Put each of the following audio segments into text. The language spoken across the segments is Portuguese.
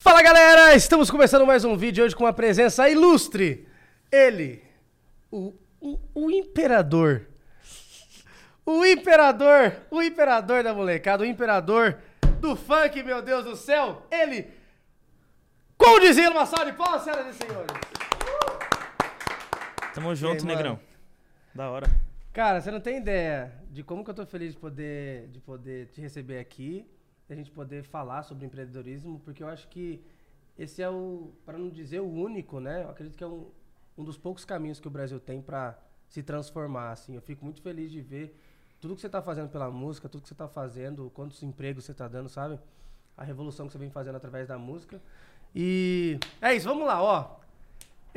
Fala galera, estamos começando mais um vídeo hoje com uma presença ilustre. Ele, o, o, o imperador. O imperador, o imperador da molecada, o imperador do funk, meu Deus do céu. Ele, Condizila, uma salva de palmas, senhoras e senhores. Tamo junto, mano? negrão. Da hora. Cara, você não tem ideia de como que eu tô feliz de poder, de poder te receber aqui, da gente poder falar sobre empreendedorismo, porque eu acho que esse é o, para não dizer o único, né? Eu acredito que é um, um dos poucos caminhos que o Brasil tem para se transformar, assim. Eu fico muito feliz de ver tudo que você tá fazendo pela música, tudo que você tá fazendo, quantos empregos você tá dando, sabe? A revolução que você vem fazendo através da música. E é isso, vamos lá, ó.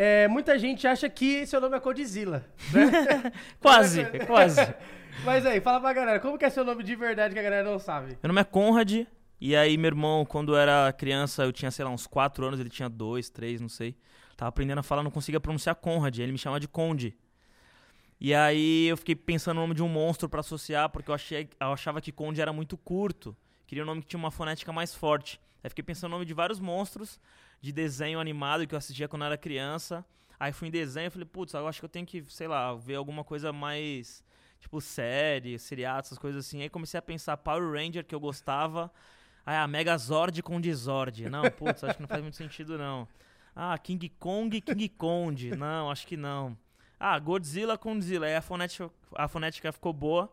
É, muita gente acha que seu nome é Codizila, né? Quase, quase. Mas aí, fala pra galera, como que é seu nome de verdade que a galera não sabe? Meu nome é Conrad. E aí, meu irmão, quando eu era criança, eu tinha, sei lá, uns 4 anos, ele tinha 2, 3, não sei. Tava aprendendo a falar, não conseguia pronunciar Conrad. Ele me chama de Conde. E aí eu fiquei pensando no nome de um monstro pra associar, porque eu, achei, eu achava que Conde era muito curto. Queria um nome que tinha uma fonética mais forte. Aí fiquei pensando no nome de vários monstros de desenho animado que eu assistia quando eu era criança. Aí fui em desenho e falei, putz, eu acho que eu tenho que, sei lá, ver alguma coisa mais, tipo, série, seriado, essas coisas assim. Aí comecei a pensar Power Ranger, que eu gostava. Aí a Megazord com Dizord. Não, putz, acho que não faz muito sentido, não. Ah, King Kong, King Kong. Não, acho que não. Ah, Godzilla com Godzilla. Aí a fonética, a fonética ficou boa.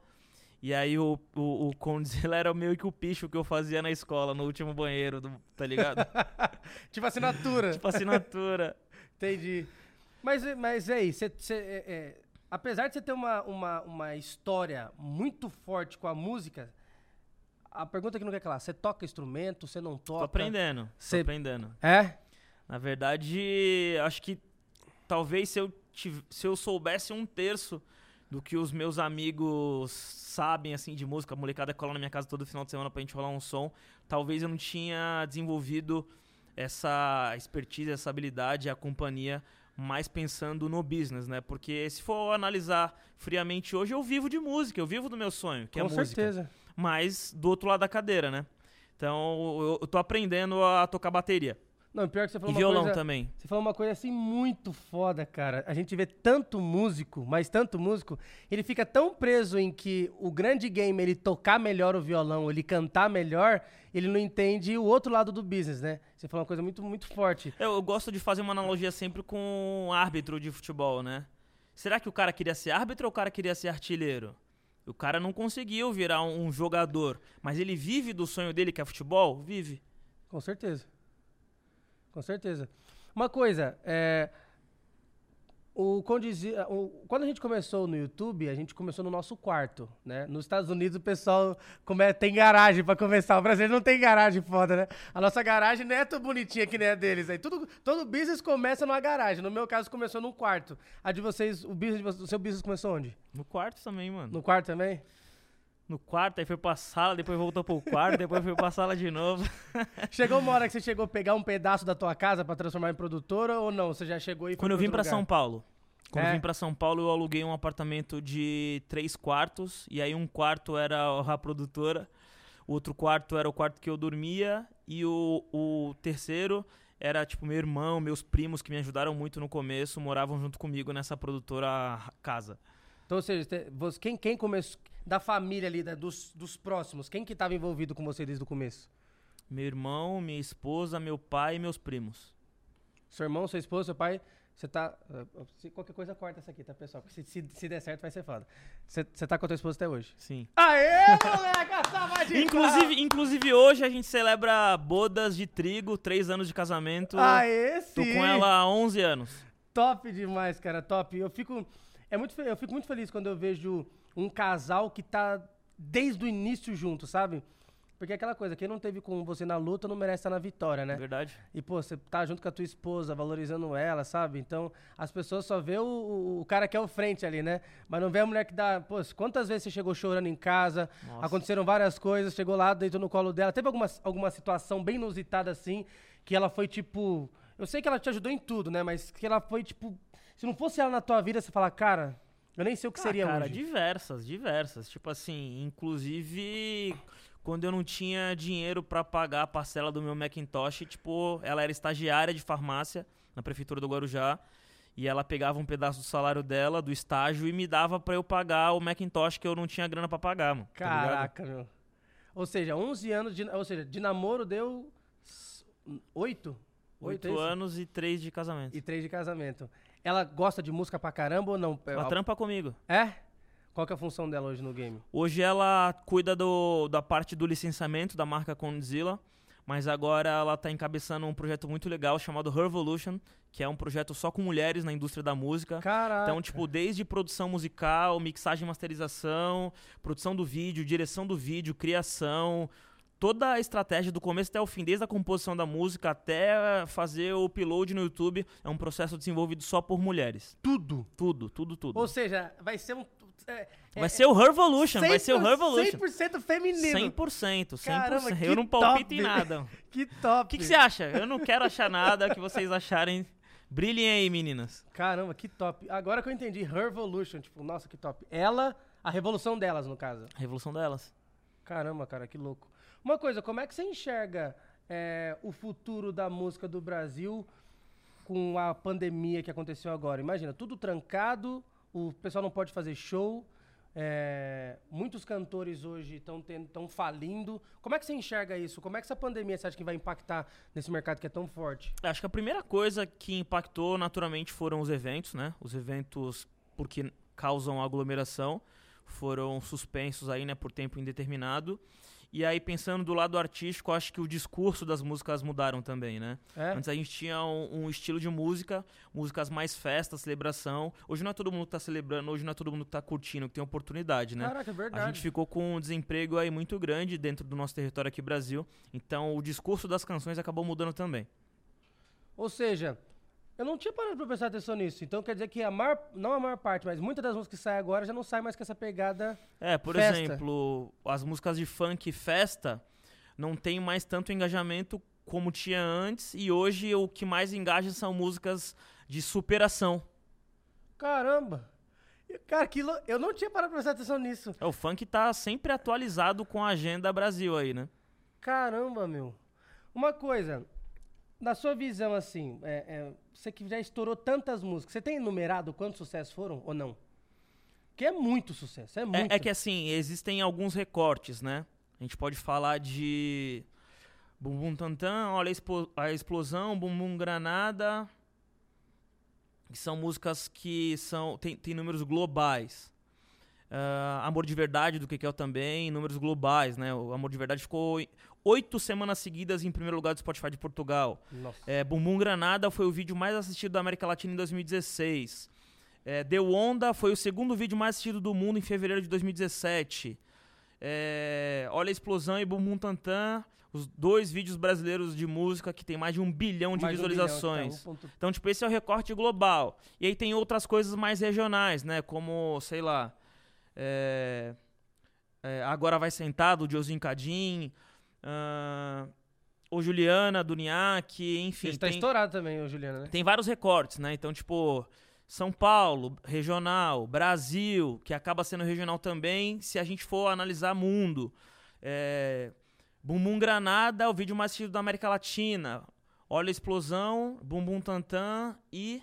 E aí o, o, o Condzilla era meio que o picho que eu fazia na escola, no último banheiro, do, tá ligado? tipo assinatura. tipo assinatura. Entendi. Mas, mas é aí, você, você, é, é, apesar de você ter uma, uma, uma história muito forte com a música, a pergunta que não quer calar, você toca instrumento, você não toca? Tô aprendendo, Cê- tô aprendendo. É? Na verdade, acho que talvez se eu, tiv- se eu soubesse um terço do que os meus amigos sabem, assim, de música, a molecada cola na minha casa todo final de semana pra gente rolar um som, talvez eu não tinha desenvolvido essa expertise, essa habilidade, a companhia, mais pensando no business, né? Porque se for analisar friamente hoje, eu vivo de música, eu vivo do meu sonho, que com é música certeza. mas do outro lado da cadeira, né? Então eu, eu tô aprendendo a tocar bateria. Não, pior que você falou E uma violão coisa... também. Você falou uma coisa assim muito foda, cara. A gente vê tanto músico, mas tanto músico, ele fica tão preso em que o grande game ele tocar melhor o violão, ele cantar melhor, ele não entende o outro lado do business, né? Você falou uma coisa muito, muito forte. Eu, eu gosto de fazer uma analogia sempre com árbitro de futebol, né? Será que o cara queria ser árbitro ou o cara queria ser artilheiro? O cara não conseguiu virar um, um jogador, mas ele vive do sonho dele, que é futebol? Vive. Com certeza. Com certeza. Uma coisa, é. O Condizi- o- quando a gente começou no YouTube, a gente começou no nosso quarto, né? Nos Estados Unidos o pessoal come- tem garagem pra começar. O brasileiro não tem garagem foda, né? A nossa garagem não é tão bonitinha que nem a deles aí. Tudo, todo business começa numa garagem. No meu caso, começou num quarto. A de vocês, o, business de vocês- o seu business começou onde? No quarto também, mano. No quarto também? No quarto, aí foi pra sala, depois voltou pro quarto, depois foi pra sala de novo. Chegou uma hora que você chegou a pegar um pedaço da tua casa pra transformar em produtora ou não? Você já chegou e Quando eu vim lugar? São Paulo. Quando É? eu vim pra São Paulo, eu aluguei um apartamento de três quartos. E aí um quarto era a produtora, o outro quarto era o quarto que eu dormia. E o, o terceiro era, tipo, meu irmão, meus primos que me ajudaram muito no começo, moravam junto comigo nessa produtora casa. Então, ou seja, você- quem, quem começou, da família ali, da- dos, dos próximos, quem que estava envolvido com você desde o começo? Meu irmão, minha esposa, meu pai e meus primos. Seu irmão, sua esposa, seu pai, você tá... ah, se qualquer coisa, corta essa aqui, tá, pessoal? Porque se, se, se der certo, vai ser foda. Você, tá com a tua esposa até hoje? Sim. Aê, moleque, salva de Inclusive, inclusive hoje a gente celebra bodas de trigo, três anos de casamento. Aê, sim! Tô com ela há 11 anos. Top demais, cara, top. Eu fico, é muito, eu fico muito feliz quando eu vejo um casal que tá desde o início junto, sabe? Porque é aquela coisa, quem não teve com você na luta não merece estar na vitória, né? Verdade. E, pô, você tá junto com a tua esposa, valorizando ela, sabe? Então, as pessoas só vê o, o, o cara que é o frente ali, né? Mas não vê a mulher que dá. Pô, quantas vezes você chegou chorando em casa? Nossa. Aconteceram várias coisas, chegou lá, deitou no colo dela. Teve alguma, alguma situação bem inusitada assim, que ela foi tipo. Eu sei que ela te ajudou em tudo, né? Mas que ela foi tipo. Se não fosse ela na tua vida, você fala, cara, eu nem sei o que Ah, seria cara, hoje. diversas, diversas. Tipo assim, inclusive quando eu não tinha dinheiro para pagar a parcela do meu Macintosh, tipo, ela era estagiária de farmácia na prefeitura do Guarujá. E ela pegava um pedaço do salário dela, do estágio, e me dava para eu pagar o Macintosh que eu não tinha grana para pagar, mano. Tá Caraca, tá meu. Ou seja, 11 anos de, ou seja, de namoro deu 8? 8 é anos e 3 de casamento. E 3 de casamento. Ela gosta de música pra caramba ou não? Ela trampa comigo. É? Qual que é a função dela hoje no game? Hoje ela cuida do, da parte do licenciamento da marca Condzilla, mas agora ela está encabeçando um projeto muito legal chamado Revolution, que é um projeto só com mulheres na indústria da música. Caraca. Então, tipo, desde produção musical, mixagem e masterização, produção do vídeo, direção do vídeo, criação, toda a estratégia do começo até o fim, desde a composição da música até fazer o upload no YouTube, é um processo desenvolvido só por mulheres. Tudo? Tudo, tudo, tudo. Ou seja, vai ser um é, vai é, ser o Revolution, vai ser o Revolution. 100% feminino. 100%, 100%. Caramba, eu não palpito top. em nada. que top. O que, que, você acha? Eu não quero achar nada que vocês acharem. Brilhem aí, meninas. Caramba, que top. Agora que eu entendi, Revolution, tipo, nossa, que top. Ela, a revolução delas, no caso. A revolução delas. Caramba, cara, que louco. Uma coisa, como é que você enxerga é, o futuro da música do Brasil com a pandemia que aconteceu agora? Imagina, tudo trancado, o pessoal não pode fazer show. É, muitos cantores hoje estão falindo. Como é que você enxerga isso? Como é que essa pandemia você acha que vai impactar nesse mercado que é tão forte? Acho que a primeira coisa que impactou naturalmente foram os eventos, né? Os eventos porque causam aglomeração foram suspensos aí, né, por tempo indeterminado. E aí, pensando do lado artístico, acho que o discurso das músicas mudaram também, né? É? Antes a gente tinha um, um, estilo de música, músicas mais festa, celebração. Hoje não é todo mundo que tá celebrando, hoje não é todo mundo que tá curtindo, que tem oportunidade, né? Caraca, é verdade. A gente ficou com um desemprego aí muito grande dentro do nosso território aqui, Brasil. Então, o discurso das canções acabou mudando também. Ou seja, eu não tinha parado pra prestar atenção nisso. Então quer dizer que a maior, não a maior parte, mas muitas das músicas que saem agora já não saem mais com essa pegada. É, por festa. exemplo, as músicas de funk festa não tem mais tanto engajamento como tinha antes. E hoje o que mais engaja são músicas de superação. Caramba! Cara, aquilo, eu não tinha parado pra prestar atenção nisso. É, o funk tá sempre atualizado com a agenda Brasil aí, né? Caramba, meu. Uma coisa, na sua visão, assim, é, é, você que já estourou tantas músicas, você tem enumerado quantos sucessos foram ou não? Que é muito sucesso, é muito. É, é, que assim, existem alguns recortes, né? A gente pode falar de Bumbum Tantan, Olha a Explosão, Bumbum Granada, que são músicas que são tem, tem números globais. Uh, Amor de Verdade do Kekel também, números globais, né? O Amor de Verdade ficou oito semanas seguidas em primeiro lugar do Spotify de Portugal. É, Bumbum Granada foi o vídeo mais assistido da América Latina em 2016. É, Deu Onda foi o segundo vídeo mais assistido do mundo em fevereiro de 2017. É, Olha a Explosão e Bumbum Tantan, os dois vídeos brasileiros de música que tem mais de um bilhão de mais visualizações. Um bilhão, então, então, tipo, esse é o recorte global. E aí tem outras coisas mais regionais, né? Como, sei lá, é, é, Agora Vai Sentado, o Josinho Cadim, uh, o Juliana, do Niak, enfim. Ele tá tem, estourado também, o Juliana, né? Tem vários recortes, né? Então, tipo, São Paulo, regional, Brasil, que acaba sendo regional também, se a gente for analisar mundo. É, Bumbum Granada, o vídeo mais assistido da América Latina. Olha a Explosão, Bumbum Tantan e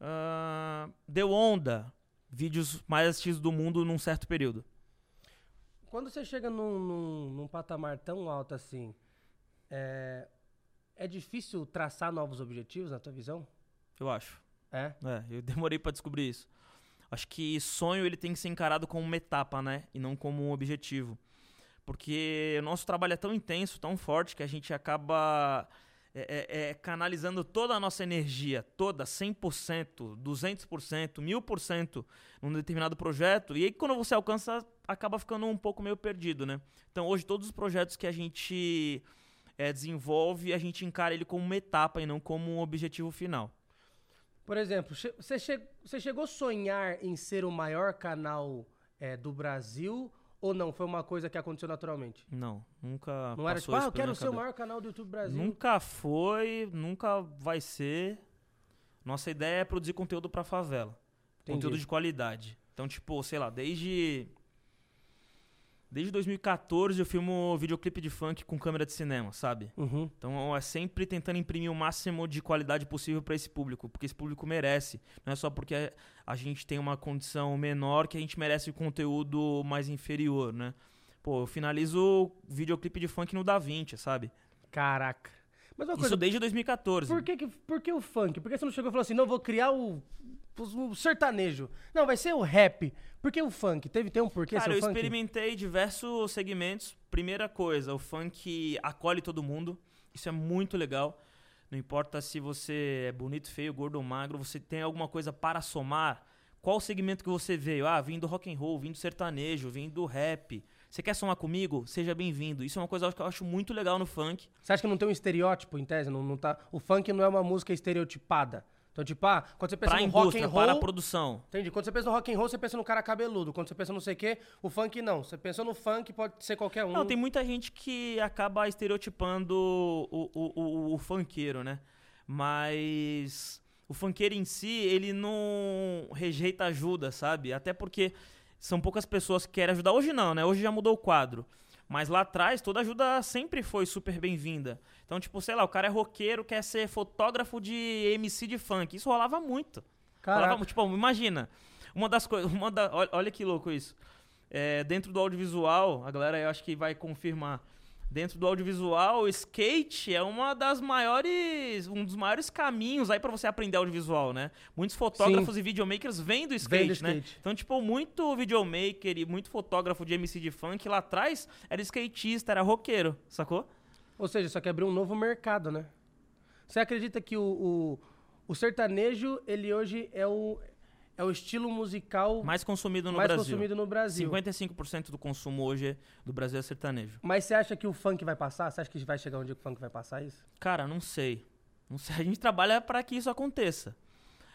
uh, Deu Onda, vídeos mais assistidos do mundo num certo período. Quando você chega num, num, num patamar tão alto assim, é, é difícil traçar novos objetivos na tua visão? Eu acho. É? É, eu demorei para descobrir isso. Acho que sonho ele tem que ser encarado como uma etapa, né? E não como um objetivo. Porque o nosso trabalho é tão intenso, tão forte, que a gente acaba é, é, é, canalizando toda a nossa energia, toda, 100%, 200%, 1000% num determinado projeto. E aí, quando você alcança, acaba ficando um pouco meio perdido, né? Então, hoje, todos os projetos que a gente é, desenvolve, a gente encara ele como uma etapa e não como um objetivo final. Por exemplo, você, che chegou a sonhar em ser o maior canal é, do Brasil ou não? Foi uma coisa que aconteceu naturalmente? Não, nunca. Não era tipo, ah, eu quero ser o maior canal do YouTube Brasil. Nunca foi, nunca vai ser. Nossa ideia é produzir conteúdo pra favela. Entendi. Conteúdo de qualidade. Então, tipo, sei lá, desde Desde 2014 eu filmo videoclipe de funk com câmera de cinema, sabe? Uhum. Então é sempre tentando imprimir o máximo de qualidade possível para esse público, porque esse público merece. Não é só porque a gente tem uma condição menor que a gente merece conteúdo mais inferior, né? Pô, eu finalizo videoclipe de funk no Da Vinci, sabe? Caraca. Mas uma Isso coisa, desde 2014. por que, que, por que o funk? Por que você não chegou e falou assim, não, vou criar o, o sertanejo? Não, vai ser o rap. Por que o funk? Teve, tem um porquê Cara, eu funk? experimentei diversos segmentos. Primeira coisa, o funk acolhe todo mundo. Isso é muito legal. Não importa se você é bonito, feio, gordo ou magro, você tem alguma coisa para somar. Qual segmento que você veio? Ah, vim do rock and roll, vim do sertanejo, vim do rap. Você quer somar comigo? Seja bem-vindo. Isso é uma coisa que eu acho muito legal no funk. Você acha que não tem um estereótipo, em tese? Não, não tá... O funk não é uma música estereotipada. Então, tipo, ah, quando você pensa Pra no rock and para a roll... produção. Entendi. Quando você pensa no rock and roll, você pensa no cara cabeludo. Quando você pensa no sei o quê, o funk não. Você pensou no funk, pode ser qualquer um. Não, tem muita gente que acaba estereotipando o, o, o, o funkeiro, né? Mas o funkeiro em si, ele não rejeita ajuda, sabe? Até porque são poucas pessoas que querem ajudar. Hoje não, né? Hoje já mudou o quadro. Mas lá atrás, toda ajuda sempre foi super bem-vinda. Então, tipo, sei lá, o cara é roqueiro, quer ser fotógrafo de MC de funk. Isso rolava muito. Caraca. Rolava, tipo, imagina. Uma das coisas. Da, olha, olha que louco isso. É, dentro do audiovisual, a galera eu acho que vai confirmar. Dentro do audiovisual, o skate é uma das maiores, um dos maiores caminhos aí para você aprender audiovisual, né? Muitos fotógrafos e videomakers vêm do skate, Vem do né? skate. Então, tipo, muito videomaker e muito fotógrafo de MC de funk lá atrás era skatista, era roqueiro, sacou? Ou seja, só que abriu um novo mercado, né? Você acredita que o, o, o sertanejo, ele hoje é o, é o estilo musical Mais consumido no mais Brasil. consumido no Brasil? 55% do consumo hoje do Brasil é sertanejo. Mas você acha que o funk vai passar? Você acha que vai chegar um dia que o funk vai passar isso? Cara, não sei. Não sei. A gente trabalha para que isso aconteça.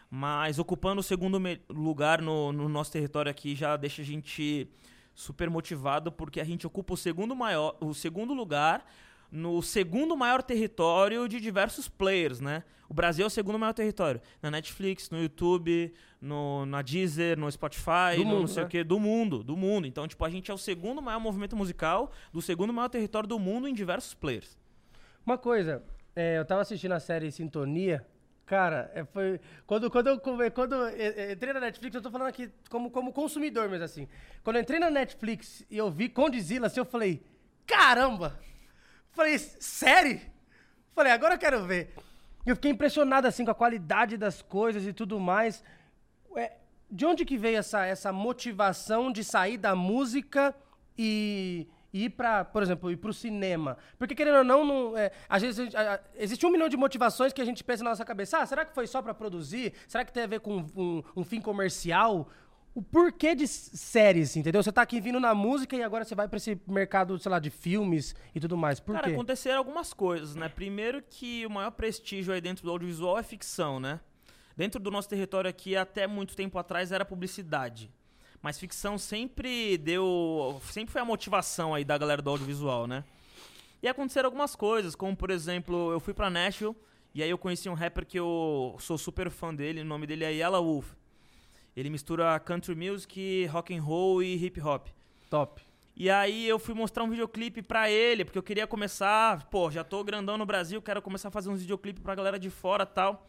Mas ocupando o segundo lugar no, no nosso território aqui já deixa a gente super motivado porque a gente ocupa o segundo maior, o segundo lugar no segundo maior território de diversos players, né? O Brasil é o segundo maior território. Na Netflix, no YouTube, no, na Deezer, no Spotify, Do no mundo, não sei né? o quê, do mundo, do mundo. Então, tipo, a gente é o segundo maior movimento musical do segundo maior território do mundo em diversos players. Uma coisa, é, eu tava assistindo a série Sintonia. Cara, é, foi. Quando, quando, eu, quando eu, é, entrei na Netflix, eu tô falando aqui como, como consumidor, mas assim. Quando eu entrei na Netflix e eu vi Condizila, assim, eu falei: caramba! Falei, sério? Falei, agora eu quero ver. Eu fiquei impressionado, assim, com a qualidade das coisas e tudo mais. Ué, de onde que veio essa, essa motivação de sair da música e, e ir pra, por exemplo, ir pro cinema? Porque, querendo ou não, não é, às vezes a a- existe um milhão de motivações que a gente pensa na nossa cabeça. Ah, será que foi só pra produzir? Será que tem a ver com um, um fim comercial? O porquê de séries, entendeu? Você tá aqui vindo na música e agora você vai pra esse mercado, sei lá, de filmes e tudo mais. Por Cara, quê? aconteceram algumas coisas, né? Primeiro que o maior prestígio aí dentro do audiovisual é ficção, né? Dentro do nosso território aqui, até muito tempo atrás, era publicidade. Mas ficção sempre deu. Sempre foi a motivação aí da galera do audiovisual, né? E aconteceram algumas coisas, como por exemplo, eu fui pra Nashville e aí eu conheci um rapper que eu sou super fã dele, o nome dele é Yala Wolf. Ele mistura country music, rock and roll e hip hop. Top. E aí eu fui mostrar um videoclipe pra ele, porque eu queria começar, pô, já tô grandão no Brasil, quero começar a fazer uns videoclipes pra galera de fora tal.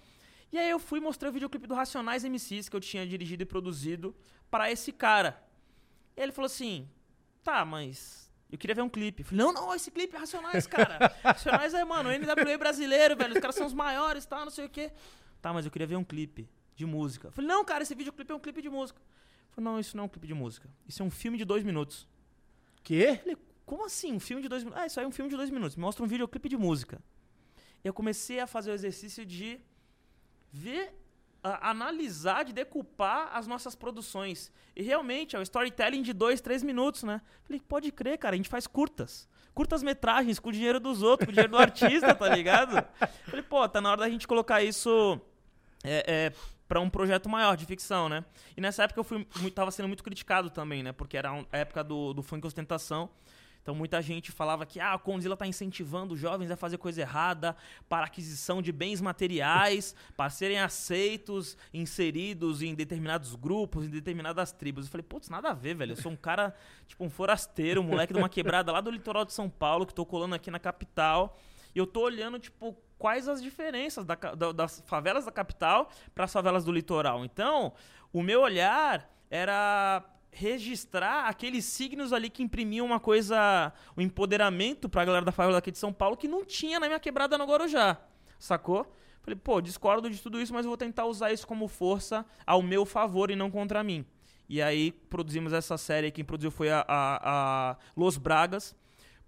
E aí eu fui mostrar o videoclipe do Racionais MCs que eu tinha dirigido e produzido pra esse cara. E ele falou assim: "Tá, mas eu queria ver um clipe". Eu falei: "Não, não, esse clipe é Racionais, cara. Racionais é, mano, o NWA brasileiro, velho, os caras são os maiores, tal, não sei o quê". Tá, mas eu queria ver um clipe de música. Eu falei: "Não, cara, esse videoclipe é um clipe de música". Eu falei: "Não, isso não é um clipe de música. Isso é um filme de dois minutos". Quê? Falei, como assim? Um filme de dois minutos? Ah, isso aí é um filme de dois minutos. Me mostra um videoclipe de música. Eu comecei a fazer o exercício de ver, a- analisar, de decupar as nossas produções. E realmente é o storytelling de dois, três minutos, né? Falei, pode crer, cara, a gente faz curtas. Curtas metragens com o dinheiro dos outros, com o dinheiro do artista, tá ligado? Falei, pô, tá na hora da gente colocar isso é, é, para um projeto maior de ficção, né? E nessa época eu fui, tava sendo muito criticado também, né? Porque era a época do, do funk ostentação. Então muita gente falava que ah, a Condzilla tá incentivando os jovens a fazer coisa errada para aquisição de bens materiais, para serem aceitos, inseridos em determinados grupos, em determinadas tribos. Eu falei, putz, nada a ver, velho. Eu sou um cara, tipo um forasteiro, um moleque de uma quebrada lá do litoral de São Paulo, que tô colando aqui na capital. E eu tô olhando, tipo, quais as diferenças da, da, das favelas da capital para as favelas do litoral. Então, o meu olhar era registrar aqueles signos ali que imprimiam uma coisa, um empoderamento pra galera da favela aqui de São Paulo que não tinha na minha quebrada no Guarujá, sacou? Falei, pô, discordo de tudo isso, mas vou tentar usar isso como força ao meu favor e não contra mim. E aí produzimos essa série, quem produziu foi a, a, a Los Bragas,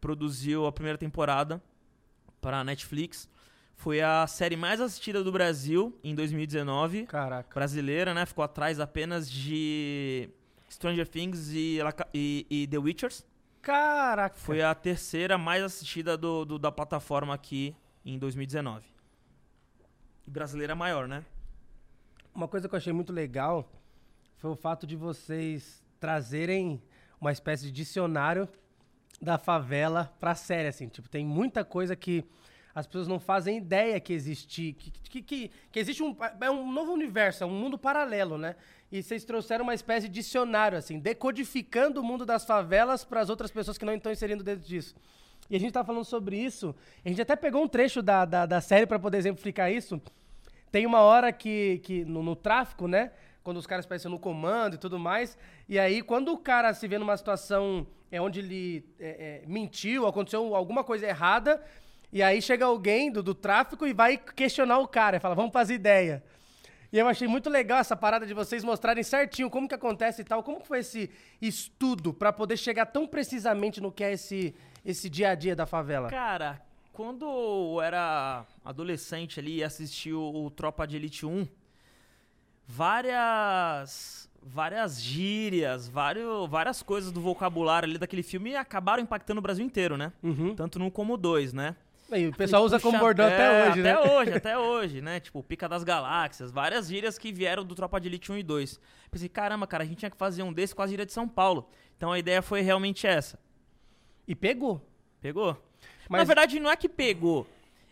produziu a primeira temporada para a Netflix. Foi a série mais assistida do Brasil em 2019. Caraca. Brasileira, né? Ficou atrás apenas de Stranger Things e, e, e The Witchers. Caraca. Foi a terceira mais assistida do, do, da plataforma aqui em 2019. E brasileira maior, né? Uma coisa que eu achei muito legal foi o fato de vocês trazerem uma espécie de dicionário da favela pra série, assim. Tipo, tem muita coisa que as pessoas não fazem ideia que existe, que, que, que, que existe um, é um novo universo, é um mundo paralelo, né? E vocês trouxeram uma espécie de dicionário, assim, decodificando o mundo das favelas para as outras pessoas que não estão inserindo dentro disso. E a gente tá falando sobre isso. A gente até pegou um trecho da, da, da série para poder exemplificar isso. Tem uma hora que, que no, no tráfico, né? Quando os caras aparecem no comando e tudo mais. E aí, quando o cara se vê numa situação é, onde ele é, é, mentiu, aconteceu alguma coisa errada, e aí chega alguém do, do tráfico e vai questionar o cara, fala, vamos fazer ideia. E eu achei muito legal essa parada de vocês mostrarem certinho como que acontece e tal. Como que foi esse estudo para poder chegar tão precisamente no que é esse, esse dia a dia da favela? Cara, quando eu era adolescente ali e assisti o, o Tropa de Elite 1, várias várias gírias, vários, várias coisas do vocabulário ali daquele filme acabaram impactando o Brasil inteiro, né? Uhum. Tanto no como dois, né? E o pessoal usa como bordão até hoje, até né? Até hoje, até hoje, né? Tipo, Pica das Galáxias, várias gírias que vieram do Tropa de Elite 1 e 2. Pensei, caramba, cara, a gente tinha que fazer um desse com a gíria de São Paulo. Então a ideia foi realmente essa. E pegou. Pegou. Mas... Na verdade, não é que pegou.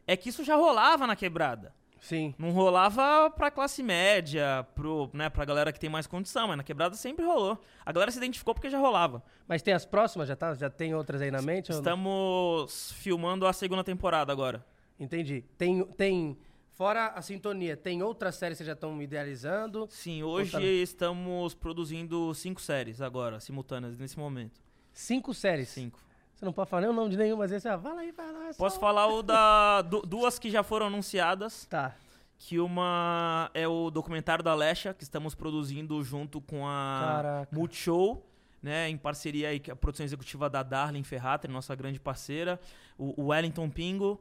É que isso já rolava na quebrada. Sim. Não rolava pra classe média, pro, né, pra galera que tem mais condição, mas na quebrada sempre rolou. A galera se identificou porque já rolava. Mas tem as próximas? Já, tá, já tem outras aí na mente? Estamos filmando a segunda temporada agora. Entendi. Tem, tem. Fora a sintonia, tem outras séries que já estão idealizando? Sim, hoje tá... estamos produzindo cinco séries agora, simultâneas, nesse momento. Cinco séries? Cinco. Você não pode falar nem o nome de nenhuma, mas esse, ah, fala aí, fala aí. Posso falar o da. Du, duas que já foram anunciadas. Tá. Que uma é o documentário da Lesha, que estamos produzindo junto com a Caraca. Multishow, né? Em parceria aí, a produção executiva da Darlene Ferrata, nossa grande parceira, o, o Wellington Pingo.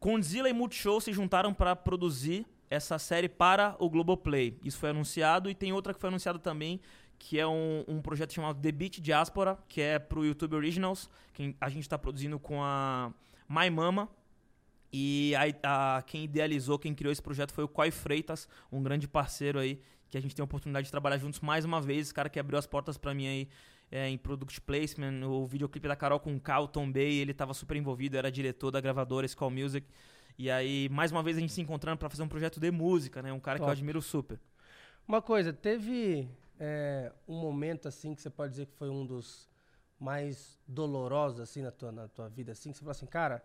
Condzilla e Multishow se juntaram para produzir essa série para o Globoplay. Isso foi anunciado e tem outra que foi anunciada também, que é um, um projeto chamado The Beat Diaspora, que é pro YouTube Originals, que a gente está produzindo com a My Mama. E a, a, quem idealizou, quem criou esse projeto foi o Coy Freitas, um grande parceiro aí, que a gente tem a oportunidade de trabalhar juntos mais uma vez. Esse cara que abriu as portas para mim aí é, em Product Placement, o videoclipe da Carol com o Carlton Bay, ele estava super envolvido, era diretor da gravadora Skull Music. E aí, mais uma vez, a gente se encontrando para fazer um projeto de música, né? Um cara Top. que eu admiro super. Uma coisa, teve é, um momento assim que você pode dizer que foi um dos mais dolorosos assim na tua, na tua vida assim que você falou assim cara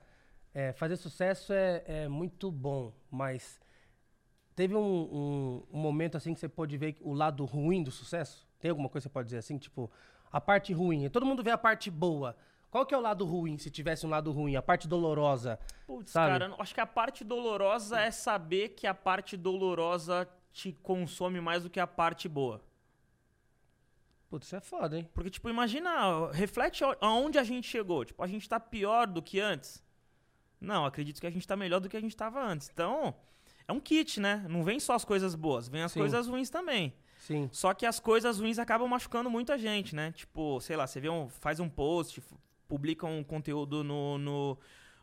é, fazer sucesso é, é, muito bom mas teve um, um, um, momento assim que você pode ver o lado ruim do sucesso tem alguma coisa que você pode dizer assim tipo a parte ruim todo mundo vê a parte boa qual que é o lado ruim, se tivesse um lado ruim? A parte dolorosa, Putz, sabe? cara, acho que a parte dolorosa é saber que a parte dolorosa te consome mais do que a parte boa. Putz, isso é foda, hein? Porque, tipo, imagina, reflete aonde a gente chegou. Tipo, a gente tá pior do que antes. Não, acredito que a gente tá melhor do que a gente tava antes. Então, é um kit, né? Não vem só as coisas boas, vem as Sim. coisas ruins também. Sim. Só que as coisas ruins acabam machucando muita gente, né? Tipo, sei lá, você vê um, faz um post, publica um conteúdo no, no,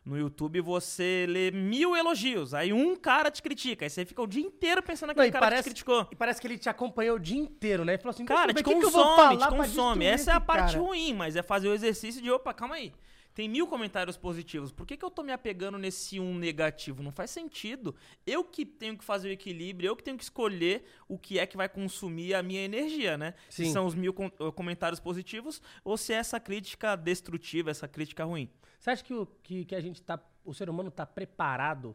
No YouTube você lê mil elogios, aí um cara te critica, aí você fica o dia inteiro pensando naquele Não, cara parece- que te criticou. E parece que ele te acompanhou o dia inteiro, né? Ele falou assim, Cara, deixa te o que que consome, te consome. Essa é a parte cara? ruim, mas é fazer o exercício de, opa, calma aí. Tem mil comentários positivos. Por que, que eu tô me apegando nesse um negativo? Não faz sentido. Eu que tenho que fazer o equilíbrio, eu que tenho que escolher o que é que vai consumir a minha energia, né? Sim. Se são os mil com- eh, comentários positivos ou se é essa crítica destrutiva, essa crítica ruim. Você acha que, o, que, que a gente tá. O ser humano tá preparado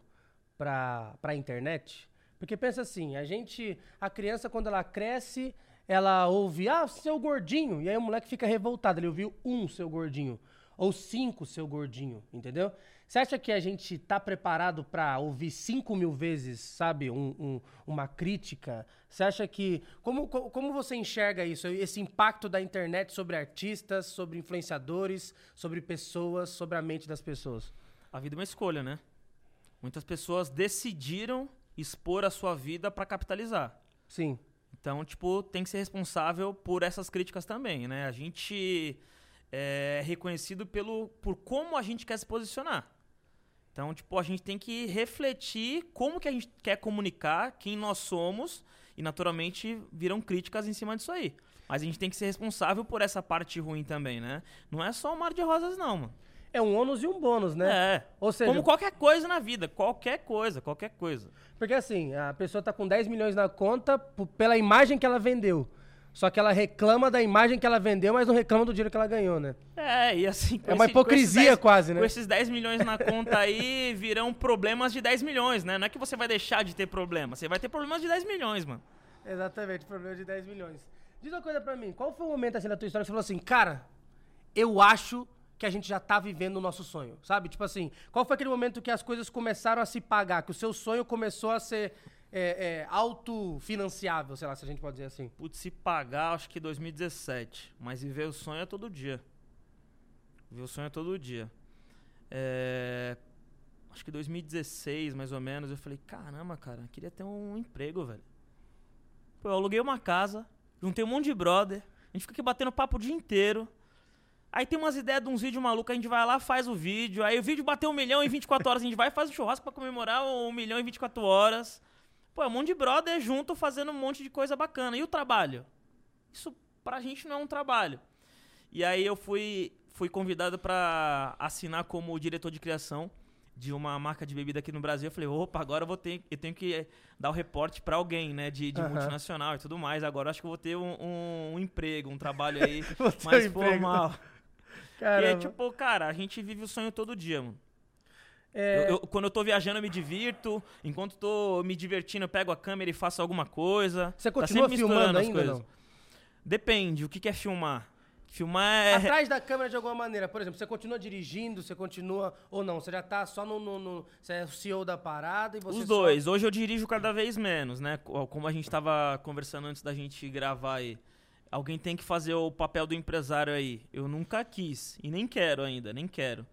pra, pra internet? Porque pensa assim, a gente. A criança, quando ela cresce, ela ouve, ah, seu gordinho. E aí o moleque fica revoltado. Ele ouviu um seu gordinho. Ou cinco seu gordinho, entendeu? Você acha que a gente tá preparado pra ouvir cinco mil vezes, sabe, um- um- uma crítica? Você acha que. Como, co- como você enxerga isso? Esse impacto da internet sobre artistas, sobre influenciadores, sobre pessoas, sobre a mente das pessoas? A vida é uma escolha, né? Muitas pessoas decidiram expor a sua vida pra capitalizar. Sim. Então, tipo, tem que ser responsável por essas críticas também, né? A gente é reconhecido pelo, por como a gente quer se posicionar. Então, tipo, a gente tem que refletir como que a gente quer comunicar, quem nós somos, e naturalmente viram críticas em cima disso aí. Mas a gente tem que ser responsável por essa parte ruim também, né? Não é só um mar de rosas, não, mano. É um ônus e um bônus, né? É. Ou seja, Como qualquer coisa na vida. Qualquer coisa, qualquer coisa. porque assim, a pessoa tá com 10 milhões na conta pela imagem que ela vendeu. Só que ela reclama da imagem que ela vendeu, mas não reclama do dinheiro que ela ganhou, né? É, e assim. É uma esse- hipocrisia 10 quase, né? Com esses 10 milhões na conta aí, virão problemas de 10 milhões, né? Não é que você vai deixar de ter problema, você vai ter problemas de 10 milhões, mano. Exatamente, problema de 10 milhões. Diz uma coisa pra mim, qual foi o momento assim da tua história que você falou assim, cara, eu acho que a gente já tá vivendo o nosso sonho, sabe? Tipo assim, qual foi aquele momento que as coisas começaram a se pagar, que o seu sonho começou a ser é, é, autofinanciável, sei lá, se a gente pode dizer assim. Putz, se pagar, acho que 2017. Mas viver o sonho é todo dia. Viver o sonho é todo dia. É, Acho que 2016, mais ou menos, eu falei, caramba, cara, queria ter um emprego, velho. Pô, eu aluguei uma casa, juntei um monte de brother, a gente fica aqui batendo papo o dia inteiro. Aí tem umas ideias de uns vídeos malucos, a gente vai lá, faz o vídeo. Aí o vídeo bateu um milhão em 24 horas, a gente vai e faz um churrasco pra comemorar o um milhão em 24 horas. Pô, é um monte de brother junto fazendo um monte de coisa bacana. E o trabalho? Isso pra gente não é um trabalho. E aí eu fui, fui convidado pra assinar como diretor de criação de uma marca de bebida aqui no Brasil. Eu falei, opa, agora eu vou ter, eu tenho que dar o reporte pra alguém, né, de, de Aham. multinacional e tudo mais. Agora eu acho que eu vou ter um, um- um emprego, um trabalho aí mais um formal. E é tipo, cara, a gente vive o sonho todo dia, mano. É, Eu- eu- quando eu tô viajando, eu me divirto. Enquanto tô me divertindo, eu pego a câmera e faço alguma coisa. Você Tá continua filmando as ainda, coisas. não? Depende, o que, que é filmar? Filmar é. Atrás da câmera de alguma maneira. Por exemplo, você continua dirigindo, você continua. Ou não, você já tá só no. no- no- você é o CEO da parada e você. Os só- dois. Hoje eu dirijo cada vez menos, né? Co- Como a gente tava conversando antes da gente gravar aí. Alguém tem que fazer o papel do empresário aí. Eu nunca quis. E nem quero ainda, nem quero.